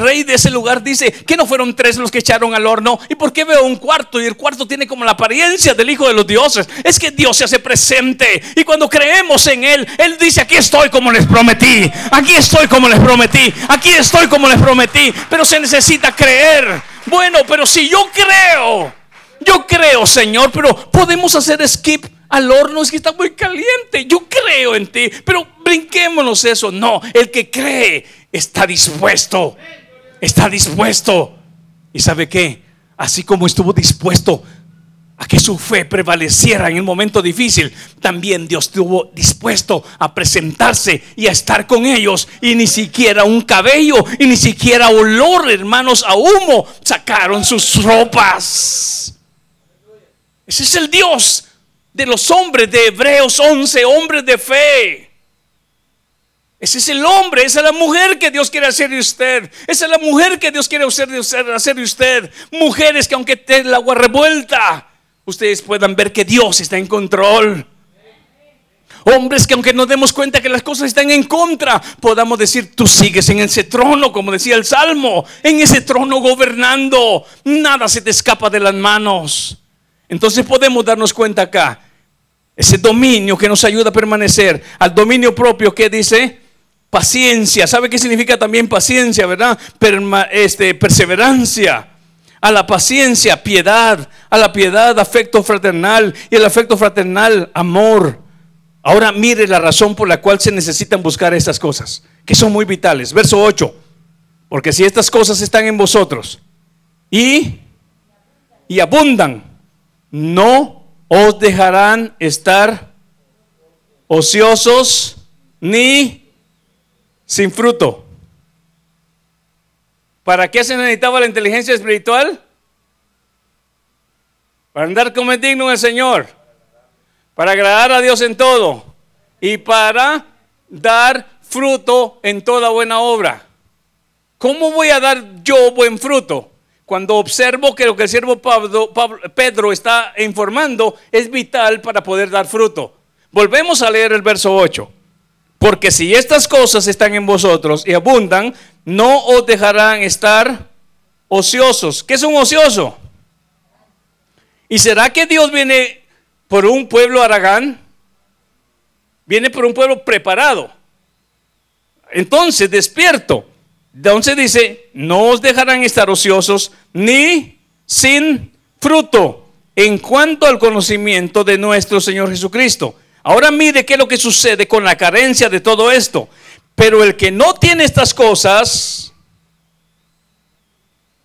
rey de ese lugar dice que no fueron tres los que echaron al horno y por qué veo un cuarto y el cuarto tiene como la apariencia del hijo de los dioses. Es que Dios se hace presente. Y cuando creemos en él él dice aquí estoy como les prometí. Aquí estoy como les prometí. Aquí estoy como les prometí pero se necesita creer. Bueno pero si yo creo Yo creo, Señor, pero podemos hacer skip al horno, es que está muy caliente. Yo creo en ti, pero brinquémonos eso. No, el que cree está dispuesto. Está dispuesto. ¿Y sabe qué? Así como estuvo dispuesto a que su fe prevaleciera en el momento difícil, también Dios estuvo dispuesto a presentarse y a estar con ellos. Y ni siquiera un cabello y ni siquiera olor, hermanos, a humo sacaron sus ropas. Ese es el Dios de los hombres de Hebreos 11, hombres de fe. Ese es el hombre, esa es la mujer que Dios quiere hacer de usted. Esa es la mujer que Dios quiere hacer de usted. Mujeres que aunque esté el agua revuelta, ustedes puedan ver que Dios está en control. Hombres que aunque nos demos cuenta que las cosas están en contra, podamos decir, tú sigues en ese trono, como decía el Salmo, en ese trono gobernando. Nada se te escapa de las manos. Entonces podemos darnos cuenta acá, ese dominio que nos ayuda a permanecer, al dominio propio que dice paciencia. ¿Sabe qué significa también paciencia, verdad? este, perseverancia a la paciencia, piedad, a la piedad, afecto fraternal y el afecto fraternal, amor. Ahora mire la razón por la cual se necesitan buscar estas cosas, que son muy vitales. Verso 8, porque si estas cosas están en vosotros y, y abundan, no os dejarán estar ociosos ni sin fruto. ¿Para qué se necesitaba la inteligencia espiritual? Para andar como es digno el Señor. Para agradar a Dios en todo. Y para dar fruto en toda buena obra. ¿Cómo voy a dar yo buen fruto? Cuando observo que lo que el siervo Pedro está informando es vital para poder dar fruto. Volvemos a leer el verso 8. Porque si estas cosas están en vosotros y abundan, no os dejarán estar ociosos. ¿Qué es un ocioso? ¿Y será que Dios viene por un pueblo aragán? Viene por un pueblo preparado. Entonces, despierto. Entonces dice, no os dejarán estar ociosos ni sin fruto en cuanto al conocimiento de nuestro Señor Jesucristo. Ahora mire qué es lo que sucede con la carencia de todo esto. Pero el que no tiene estas cosas,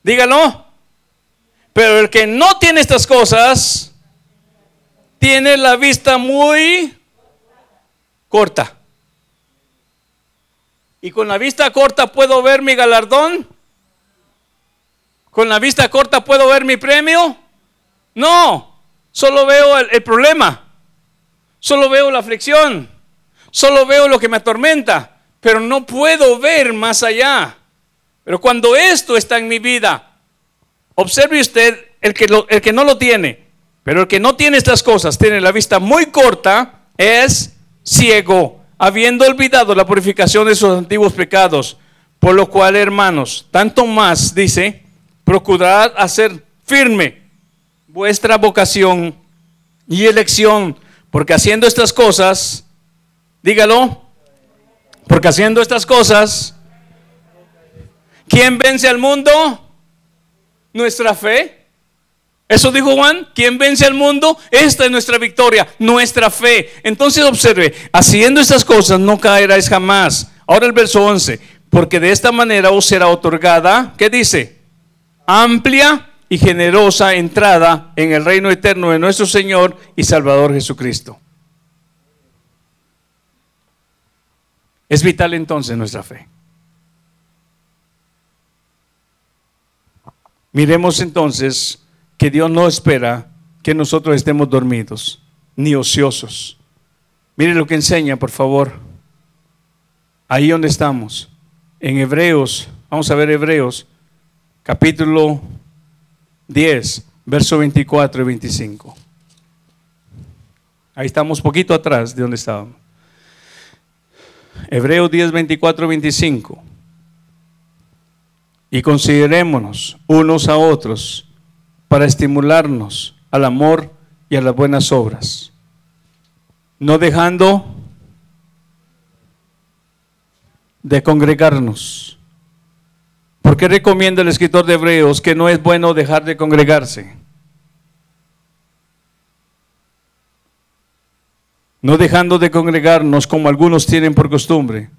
dígalo, pero el que no tiene estas cosas, tiene la vista muy corta. Y con la vista corta puedo ver mi galardón. Con la vista corta puedo ver mi premio. No, solo veo el, el problema. Solo veo la aflicción. Solo veo lo que me atormenta pero no puedo ver más allá. Pero cuando esto está en mi vida, observe usted el que, el que no lo tiene, pero el que no tiene estas cosas, tiene la vista muy corta, es ciego, habiendo olvidado la purificación de sus antiguos pecados. Por lo cual, hermanos, tanto más, dice, procurad hacer firme vuestra vocación y elección, porque haciendo estas cosas, dígalo, porque haciendo estas cosas, ¿quién vence al mundo? Nuestra fe. Eso dijo Juan, ¿quién vence al mundo? Esta es nuestra victoria, nuestra fe. Entonces observe, haciendo estas cosas no caeráis jamás. Ahora el verso 11, porque de esta manera os será otorgada, ¿qué dice? Amplia y generosa entrada en el reino eterno de nuestro Señor y Salvador Jesucristo. Es vital entonces nuestra fe. Miremos entonces que Dios no espera que nosotros estemos dormidos ni ociosos. Mire lo que enseña, por favor. Ahí donde estamos, en Hebreos, vamos a ver Hebreos, capítulo 10, verso 24 y 25. Ahí estamos poquito atrás de donde estábamos. Hebreos 10, 24, 25. Y considerémonos unos a otros para estimularnos al amor y a las buenas obras. No dejando de congregarnos qué recomienda el escritor de Hebreos que no es bueno dejar de congregarse? No dejando de congregarnos como algunos tienen por costumbre,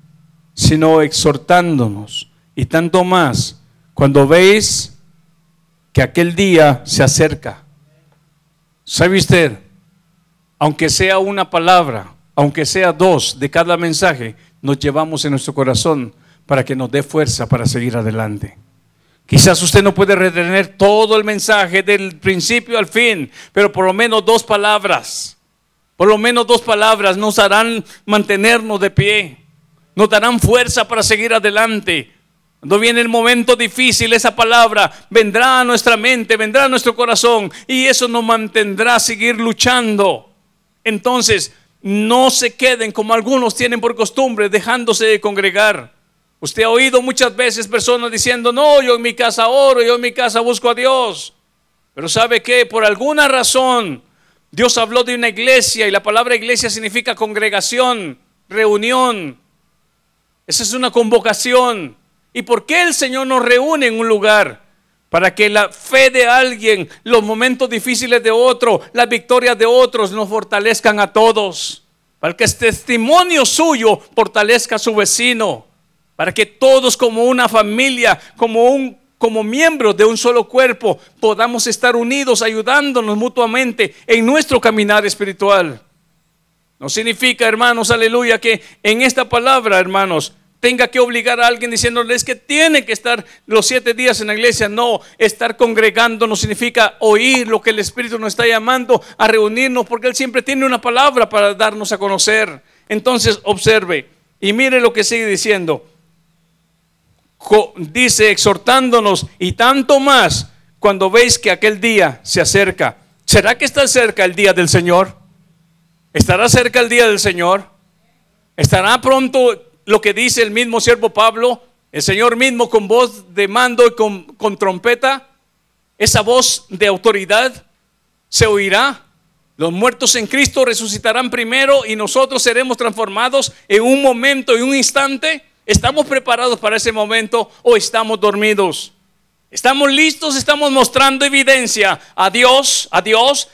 sino exhortándonos. Y tanto más cuando veis que aquel día se acerca. ¿Sabe usted? Aunque sea una palabra, aunque sea dos de cada mensaje, nos llevamos en nuestro corazón para que nos dé fuerza para seguir adelante. Quizás usted no puede retener todo el mensaje del principio al fin, pero por lo menos dos palabras, por lo menos dos palabras nos harán mantenernos de pie, nos darán fuerza para seguir adelante. Cuando viene el momento difícil, esa palabra vendrá a nuestra mente, vendrá a nuestro corazón y eso nos mantendrá a seguir luchando. Entonces, no se queden como algunos tienen por costumbre, dejándose de congregar. Usted ha oído muchas veces personas diciendo, no, yo en mi casa oro, yo en mi casa busco a Dios. Pero ¿sabe qué? Por alguna razón, Dios habló de una iglesia y la palabra iglesia significa congregación, reunión. Esa es una convocación. ¿Y por qué el Señor nos reúne en un lugar? Para que la fe de alguien, los momentos difíciles de otro, las victorias de otros nos fortalezcan a todos. Para que el testimonio suyo fortalezca a su vecino. Para que todos como una familia, como un como miembros de un solo cuerpo, podamos estar unidos, ayudándonos mutuamente en nuestro caminar espiritual. No significa, hermanos, aleluya, que en esta palabra, hermanos, tenga que obligar a alguien diciéndoles que tiene que estar los siete días en la iglesia. No, estar congregando no significa oír lo que el Espíritu nos está llamando a reunirnos, porque Él siempre tiene una palabra para darnos a conocer. Entonces, observe y mire lo que sigue diciendo. Dice, exhortándonos, y tanto más cuando veis que aquel día se acerca. ¿Será que está cerca el día del Señor? ¿Estará cerca el día del Señor? ¿Estará pronto lo que dice el mismo siervo Pablo, el Señor mismo con voz de mando y con, trompeta, esa voz de autoridad se oirá. Los muertos en Cristo resucitarán primero y nosotros seremos transformados en un momento, en un instante. ¿Estamos preparados para ese momento o estamos dormidos? ¿Estamos listos? ¿Estamos mostrando evidencia a Dios? ¿A Dios?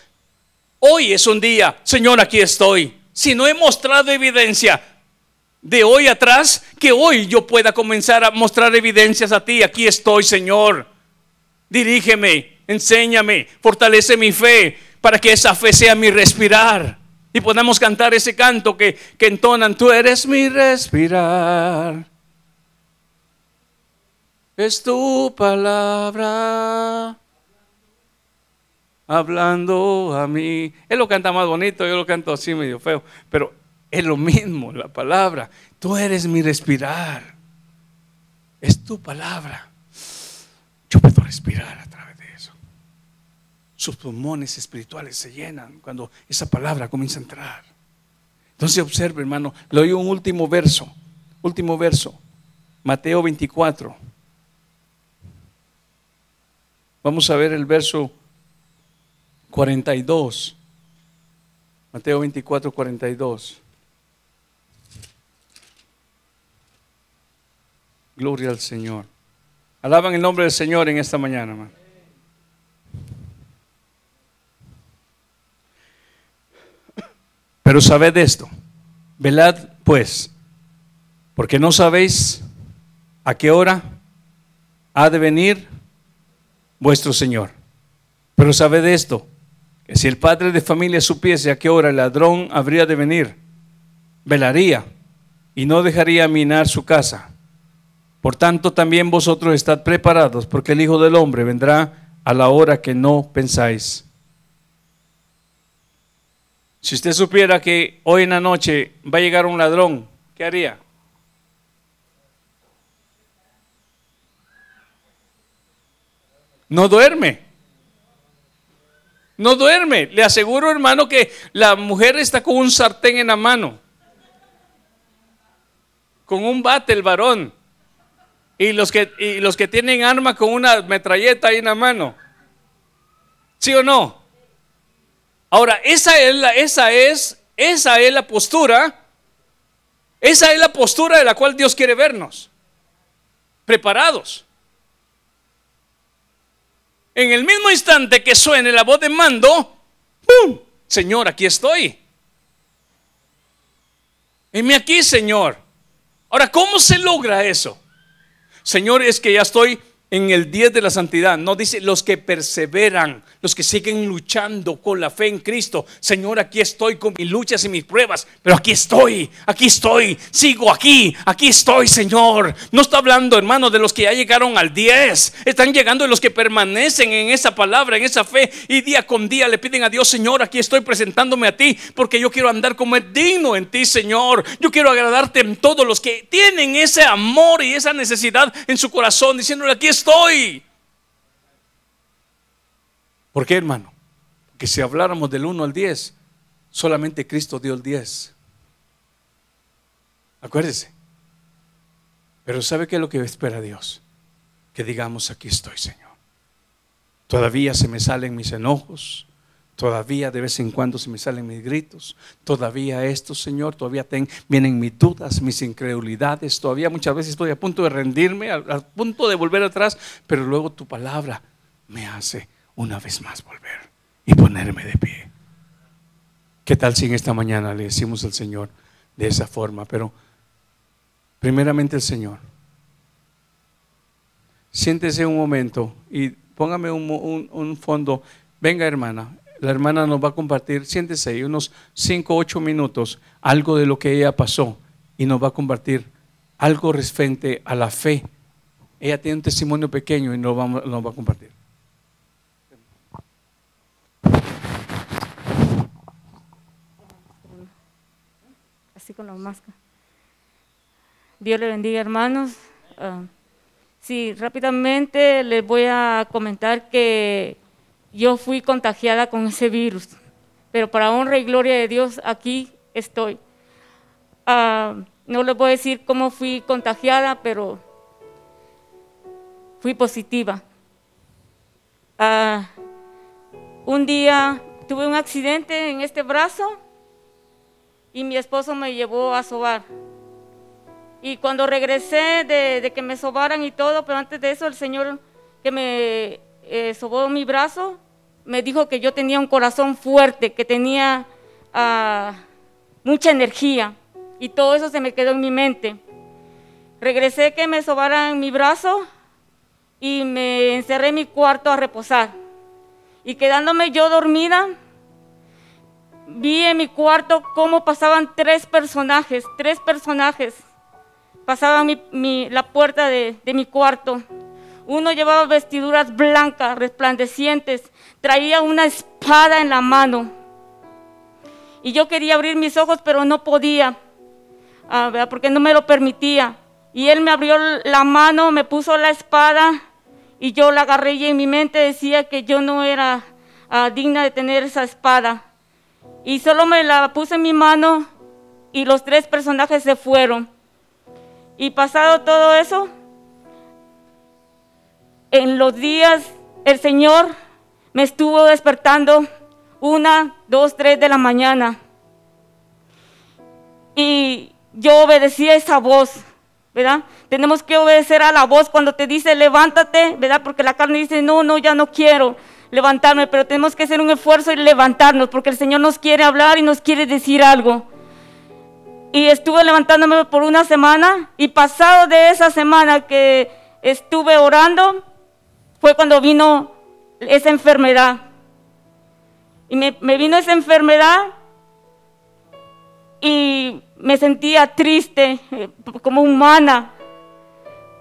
Hoy es un día, Señor, aquí estoy. Si no he mostrado evidencia, de hoy atrás, que hoy yo pueda comenzar a mostrar evidencias a ti. Aquí estoy, Señor. Dirígeme, enséñame, fortalece mi fe para que esa fe sea mi respirar. Y podamos cantar ese canto que, que entonan, tú eres mi respirar. Es tu palabra hablando a mí. Él lo canta más bonito, yo lo canto así medio feo, pero es lo mismo, la palabra. Tú eres mi respirar. Es tu palabra. Yo puedo respirar a través de eso. Sus pulmones espirituales se llenan cuando esa palabra comienza a entrar. Entonces observe, hermano, le doy un último verso. Último verso. Mateo 24. Vamos a ver el verso 42. Mateo 24, 42. Gloria al Señor. Alaban el nombre del Señor en esta mañana, Pero sabed esto, velad pues, porque no sabéis a qué hora ha de venir vuestro Señor. Pero sabed esto, que si el padre de familia supiese a qué hora el ladrón habría de venir, velaría y no dejaría minar su casa. Por tanto, también vosotros estad preparados, porque el Hijo del Hombre vendrá a la hora que no pensáis. Si usted supiera que hoy en la noche va a llegar un ladrón, ¿qué haría? No duerme. No duerme. Le aseguro, hermano, que la mujer está con un sartén en la mano. Con un bate el varón. Y los que, los que tienen arma con una metralleta ahí en la mano. ¿Sí o no? Ahora, esa es la, esa es, esa es la postura. Esa es la postura de la cual Dios quiere vernos. Preparados. En el mismo instante que suene la voz de mando, ¡pum! Señor, aquí estoy. Heme aquí, Señor. Ahora, ¿cómo se logra eso? Señor, es que ya estoy en el 10 de la santidad, no dice los que perseveran, los que siguen luchando con la fe en Cristo. Señor, aquí estoy con mis luchas y mis pruebas, pero aquí estoy, aquí estoy, sigo aquí, aquí estoy, Señor. No está hablando, hermano, de los que ya llegaron al 10, están llegando los que permanecen en esa palabra, en esa fe, y día con día le piden a Dios, Señor, aquí estoy presentándome a ti, porque yo quiero andar como es digno en ti, Señor. Yo quiero agradarte en todos los que tienen ese amor y esa necesidad en su corazón, diciéndole, aquí estoy estoy. ¿Por qué, hermano? Que si habláramos del 1 al 10, solamente Cristo dio el 10. Acuérdese. Pero ¿sabe qué es lo que espera Dios? Que digamos, aquí estoy, Señor. Todavía se me salen mis enojos, Todavía de vez en cuando se me salen mis gritos. Todavía esto, Señor, todavía vienen mis dudas, mis incredulidades. Todavía muchas veces estoy a punto de rendirme, a, punto de volver atrás. Pero luego tu palabra me hace una vez más volver y ponerme de pie. ¿Qué tal si en esta mañana le decimos al Señor de esa forma? Pero primeramente el Señor. Siéntese un momento y póngame un fondo. Venga, hermana, la hermana nos va a compartir, siéntese ahí, unos 5 o 8 minutos, algo de lo que ella pasó y nos va a compartir algo referente a la fe. Ella tiene un testimonio pequeño y nos, vamos, va a compartir. Así con la máscara. Dios le bendiga, hermanos. Uh, sí, rápidamente les voy a comentar que yo fui contagiada con ese virus, pero para honra y gloria de Dios, aquí estoy. Ah, no les voy a decir cómo fui contagiada, pero fui positiva. Ah, un día tuve un accidente en este brazo y mi esposo me llevó a sobar. Y cuando regresé de, que me sobaran y todo, pero antes de eso el Señor que me eh, sobó mi brazo, me dijo que yo tenía un corazón fuerte, que tenía ah, mucha energía y todo eso se me quedó en mi mente. Regresé que me sobaran mi brazo y me encerré en mi cuarto a reposar. Y quedándome yo dormida, vi en mi cuarto cómo pasaban tres personajes, tres personajes. Pasaban la puerta de mi cuarto. Uno llevaba vestiduras blancas, resplandecientes, traía una espada en la mano. Y yo quería abrir mis ojos, pero no podía, ah, porque no me lo permitía. Y él me abrió la mano, me puso la espada y yo la agarré y en mi mente decía que yo no era ah, digna de tener esa espada. Y solo me la puse en mi mano y los tres personajes se fueron. Y pasado todo eso, en los días el Señor me estuvo despertando una, dos, tres de la mañana. Y yo obedecía esa voz, ¿verdad? Tenemos que obedecer a la voz cuando te dice levántate, ¿verdad? Porque la carne dice, no, no, ya no quiero levantarme, pero tenemos que hacer un esfuerzo y levantarnos, porque el Señor nos quiere hablar y nos quiere decir algo. Y estuve levantándome por una semana y pasado de esa semana que estuve orando, fue cuando vino esa enfermedad. Y me, vino esa enfermedad y me sentía triste, eh, como humana,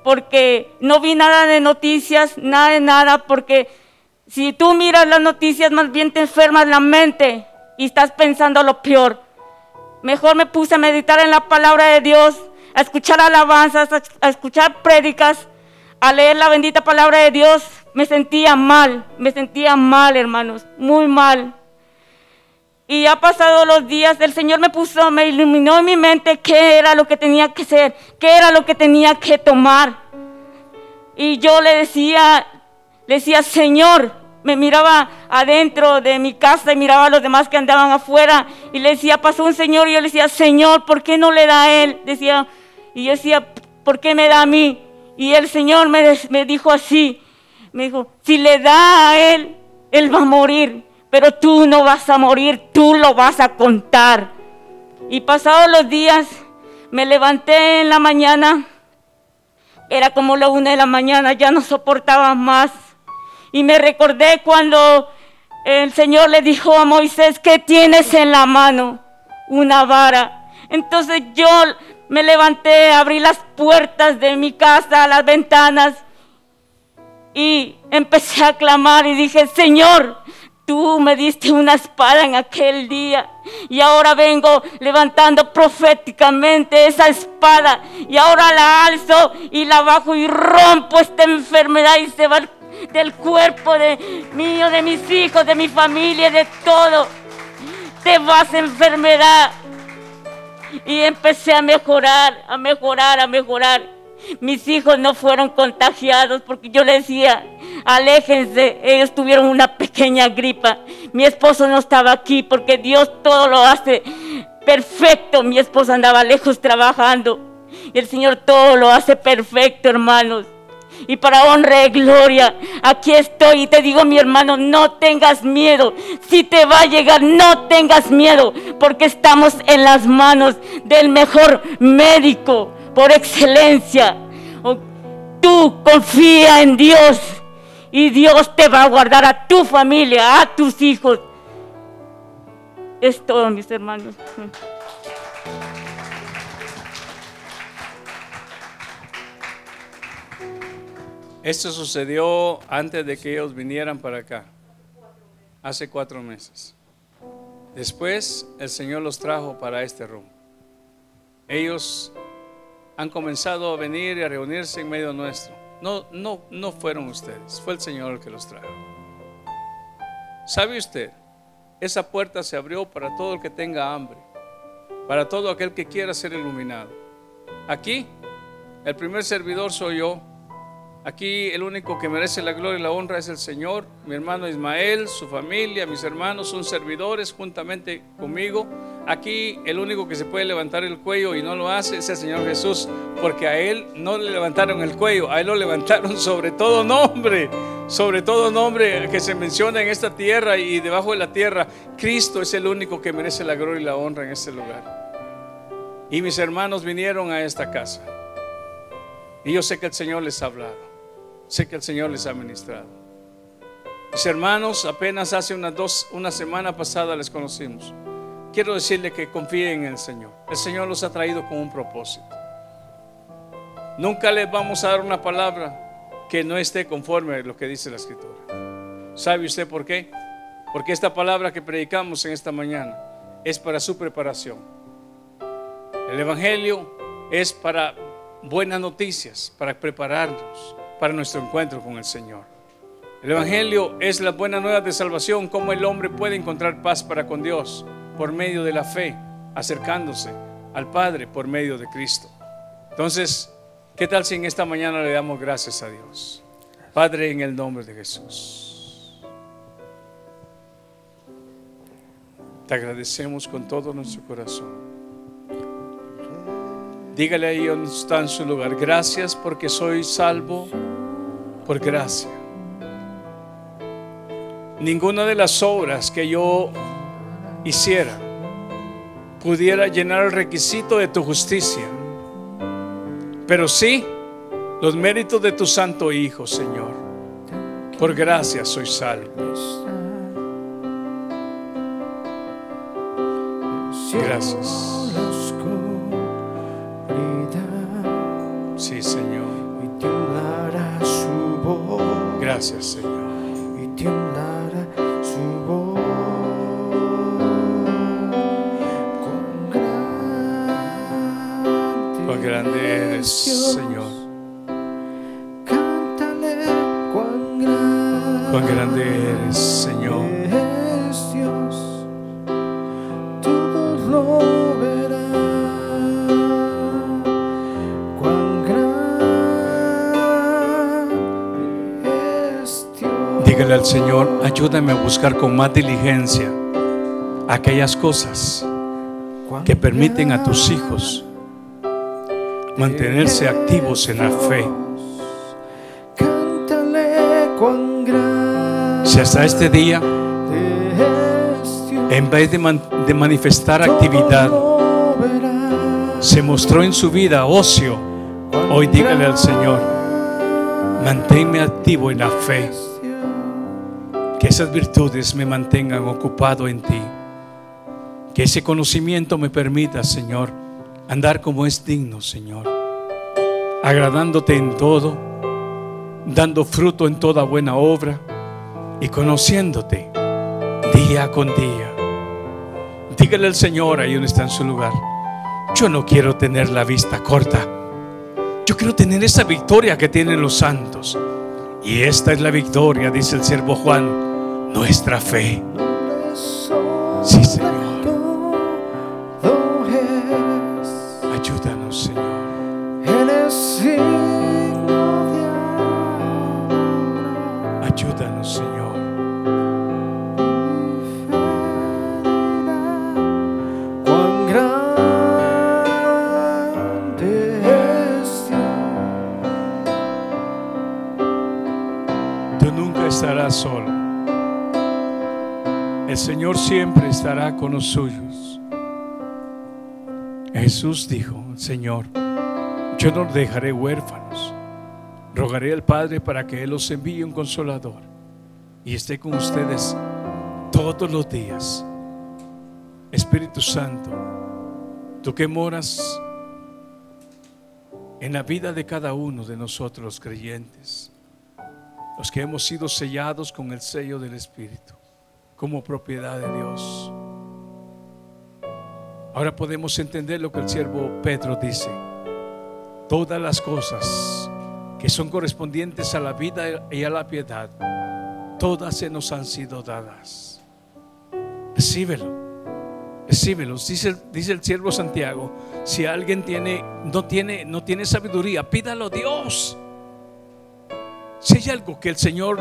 porque no vi nada de noticias, nada de nada, porque si tú miras las noticias, más bien te enfermas la mente y estás pensando lo peor. Mejor me puse a meditar en la palabra de Dios, a escuchar alabanzas, a escuchar prédicas a leer la bendita palabra de Dios, me sentía mal, me sentía mal, hermanos, muy mal. Y ha pasado los días, el Señor me puso, me iluminó en mi mente qué era lo que tenía que ser, qué era lo que tenía que tomar. Y yo le decía, le decía, Señor, me miraba adentro de mi casa y miraba a los demás que andaban afuera y le decía, pasó un Señor y yo le decía, Señor, ¿por qué no le da a él? Decía, y yo decía, ¿por qué me da a mí? Y el Señor me, dijo así, me dijo, si le da a él, él va a morir, pero tú no vas a morir, tú lo vas a contar. Y pasados los días, me levanté en la mañana, era como la una de la mañana, ya no soportaba más. Y me recordé cuando el Señor le dijo a Moisés, ¿qué tienes en la mano? Una vara. Entonces yo me levanté, abrí las puertas de mi casa, las ventanas, y empecé a clamar y dije, Señor, Tú me diste una espada en aquel día y ahora vengo levantando proféticamente esa espada y ahora la alzo y la bajo y rompo esta enfermedad y se va del cuerpo de mío, de mis hijos, de mi familia, de todo. Te vas enfermedad. Y empecé a mejorar, a mejorar, a mejorar. Mis hijos no fueron contagiados porque yo les decía, aléjense, ellos tuvieron una pequeña gripa. Mi esposo no estaba aquí porque Dios todo lo hace perfecto. Mi esposo andaba lejos trabajando y el Señor todo lo hace perfecto, hermanos. Y para honra y gloria, aquí estoy y te digo, mi hermano, no tengas miedo. Si te va a llegar, no tengas miedo, porque estamos en las manos del mejor médico por excelencia. Tú confía en Dios y Dios te va a guardar a tu familia, a tus hijos. Es todo, mis hermanos. Esto sucedió antes de que ellos vinieran para acá, hace cuatro meses. Después el Señor los trajo para este rumbo. Ellos han comenzado a venir y a reunirse en medio nuestro. No, no, no fueron ustedes, fue el Señor el que los trajo. ¿Sabe usted? Esa puerta se abrió para todo el que tenga hambre, para todo aquel que quiera ser iluminado. Aquí, el primer servidor soy yo. Aquí el único que merece la gloria y la honra es el Señor. Mi hermano Ismael, su familia, mis hermanos son servidores juntamente conmigo. Aquí el único que se puede levantar el cuello y no lo hace es el Señor Jesús, porque a Él no le levantaron el cuello, a Él lo levantaron sobre todo nombre, sobre todo nombre que se menciona en esta tierra y debajo de la tierra. Cristo es el único que merece la gloria y la honra en este lugar. Y mis hermanos vinieron a esta casa. Y yo sé que el Señor les ha hablado, sé que el Señor les ha ministrado. Mis hermanos, apenas hace unas dos, una semana pasada les conocimos quiero decirle que confíen en el Señor. El Señor los ha traído con un propósito. Nunca les vamos a dar una palabra que no esté conforme a lo que dice la Escritura. ¿Sabe usted por qué? Porque esta palabra que predicamos en esta mañana es para su preparación. El Evangelio es para buenas noticias, para prepararnos para nuestro encuentro con el Señor. El Evangelio es la buena nueva de salvación, cómo el hombre puede encontrar paz para con Dios por medio de la fe, acercándose al Padre por medio de Cristo. Entonces, ¿qué tal si en esta mañana le damos gracias a Dios? Padre, en el nombre de Jesús. Te agradecemos con todo nuestro corazón. Dígale ahí donde está en su lugar, gracias porque soy salvo por gracia. Ninguna de las obras que yo hiciera pudiera llenar el requisito de tu justicia, pero sí los méritos de tu santo Hijo, Señor. Por gracia soy salvo. Gracias. Sí, Señor. Gracias, Señor. grande eres, Señor. Cántale cuán grande, cuán grande eres, Señor. Al Señor, ayúdame a buscar con más diligencia aquellas cosas que permiten a tus hijos mantenerse activos en la fe. Si hasta este día, en vez de, manifestar actividad, se mostró en su vida ocio, hoy dígale al Señor, manténme activo en la fe, que esas virtudes me mantengan ocupado en ti, que ese conocimiento me permita, Señor, andar como es digno, Señor, agradándote en todo, dando fruto en toda buena obra y conociéndote día con día. Dígale al Señor ahí donde está en su lugar. Yo no quiero tener la vista corta. Yo quiero tener esa victoria que tienen los santos. Y esta es la victoria, dice el siervo Juan, nuestra fe. Sí, Señor. Ayúdanos, Señor. Señor siempre estará con los suyos. Jesús dijo, Señor, yo no dejaré huérfanos. Rogaré al Padre para que Él los envíe un consolador y esté con ustedes todos los días. Espíritu Santo, tú que moras en la vida de cada uno de nosotros los creyentes los que hemos sido sellados con el sello del Espíritu, como propiedad de Dios. Ahora podemos entender lo que el siervo Pedro dice. Todas las cosas que son correspondientes a la vida y a la piedad, todas se nos han sido dadas. Recíbelo. Recíbelo. Dice, dice el siervo Santiago, si alguien tiene, no, tiene, no tiene sabiduría, pídalo a Dios. Si hay algo que el Señor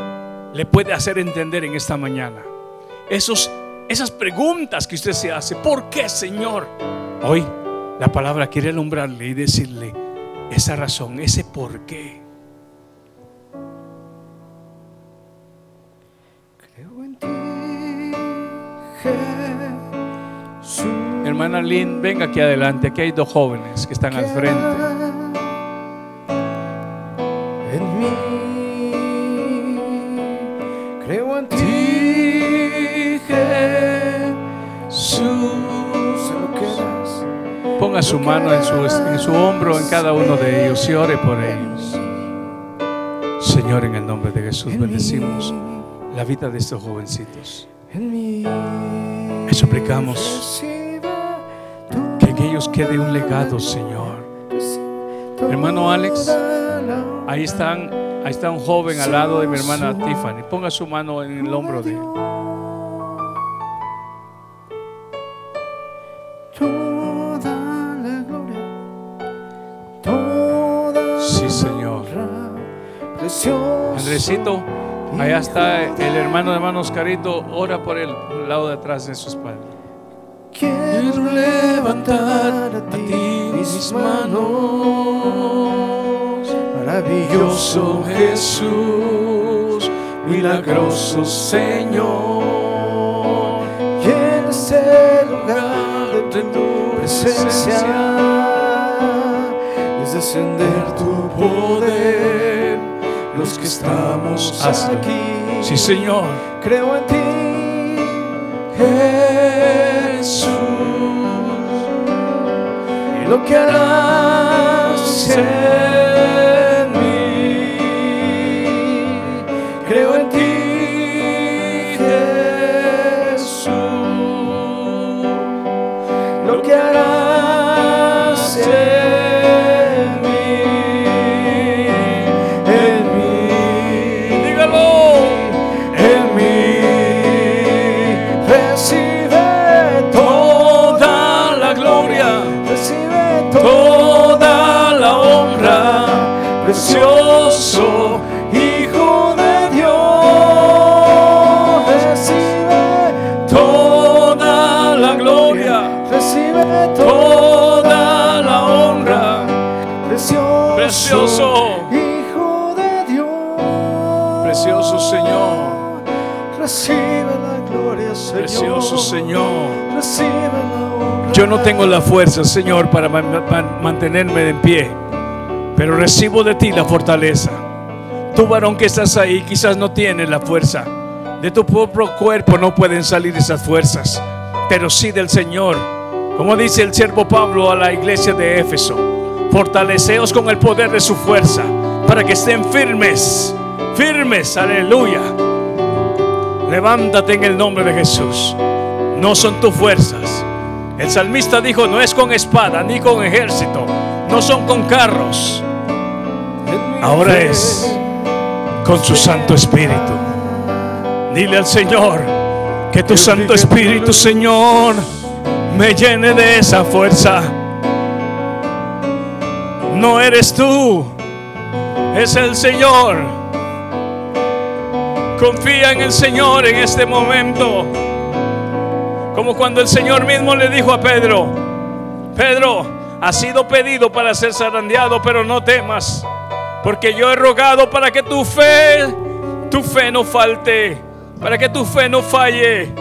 le puede hacer entender en esta mañana, esos, esas preguntas que usted se hace, ¿por qué, Señor? Hoy la palabra quiere alumbrarle y decirle esa razón, ese por qué. Creo en ti, Jesús. Hermana Lynn, venga aquí adelante. Aquí hay dos jóvenes que están al frente. Ponga su mano en su, en su hombro en cada uno de ellos y ore por ellos. Señor, en el nombre de Jesús, En bendecimos la vida de estos jovencitos. Le suplicamos que en ellos quede un legado, Señor. Hermano Alex, Ahí están, ahí está un joven al lado de mi hermana Tiffany. Ponga su mano en el hombro de él. Está el hermano de hermano Oscarito. Ora por al lado de atrás de su espalda. Quiero levantar a ti mis manos, maravilloso Jesús, milagroso Señor. en este lugar de tu presencia es descender tu poder. Los que estamos aquí. Sí, Señor. creo en ti, Jesús. y lo que harás precioso Hijo de Dios. Recibe toda la gloria, recibe toda la honra. precioso, Precioso. Hijo de Dios. Precioso Señor, Recibe la gloria, Señor. precioso Señor. Recibe la honra. Yo no tengo la fuerza, Señor, para man- man- mantenerme en pie, pero recibo de ti la fortaleza. Tú, varón que estás ahí, quizás no tienes la fuerza. De tu propio cuerpo no pueden salir esas fuerzas, pero sí del Señor. Como dice el siervo Pablo a la iglesia de Éfeso, fortaleceos con el poder de su fuerza, para que estén firmes, firmes, aleluya. Levántate en el nombre de Jesús. No son tus fuerzas. El salmista dijo, no es con espada ni con ejército, no son con carros. Ahora es con su Santo Espíritu. Dile al Señor que tu Santo Espíritu, Señor, me llene de esa fuerza. No eres tú, es el Señor. Confía en el Señor en este momento. Como cuando el Señor mismo le dijo a Pedro, Pedro, ha sido pedido para ser zarandeado, pero no temas, porque yo he rogado para que tu fe, tu fe no falte, para que tu fe no falle,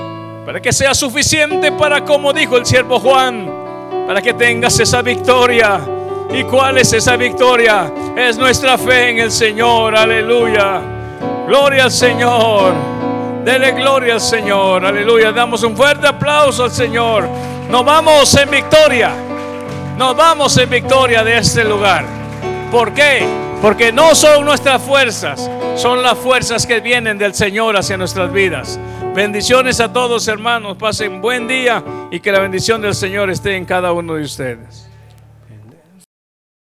para que sea suficiente para, como dijo el siervo Juan, para que tengas esa victoria. ¿Y cuál es esa victoria? Es nuestra fe en el Señor, aleluya. Gloria al Señor. Dele gloria al Señor. Aleluya. Damos un fuerte aplauso al Señor. Nos vamos en victoria. Nos vamos en victoria de este lugar. ¿Por qué? Porque no son nuestras fuerzas, son las fuerzas que vienen del Señor hacia nuestras vidas. Bendiciones a todos hermanos, pasen buen día y que la bendición del Señor esté en cada uno de ustedes.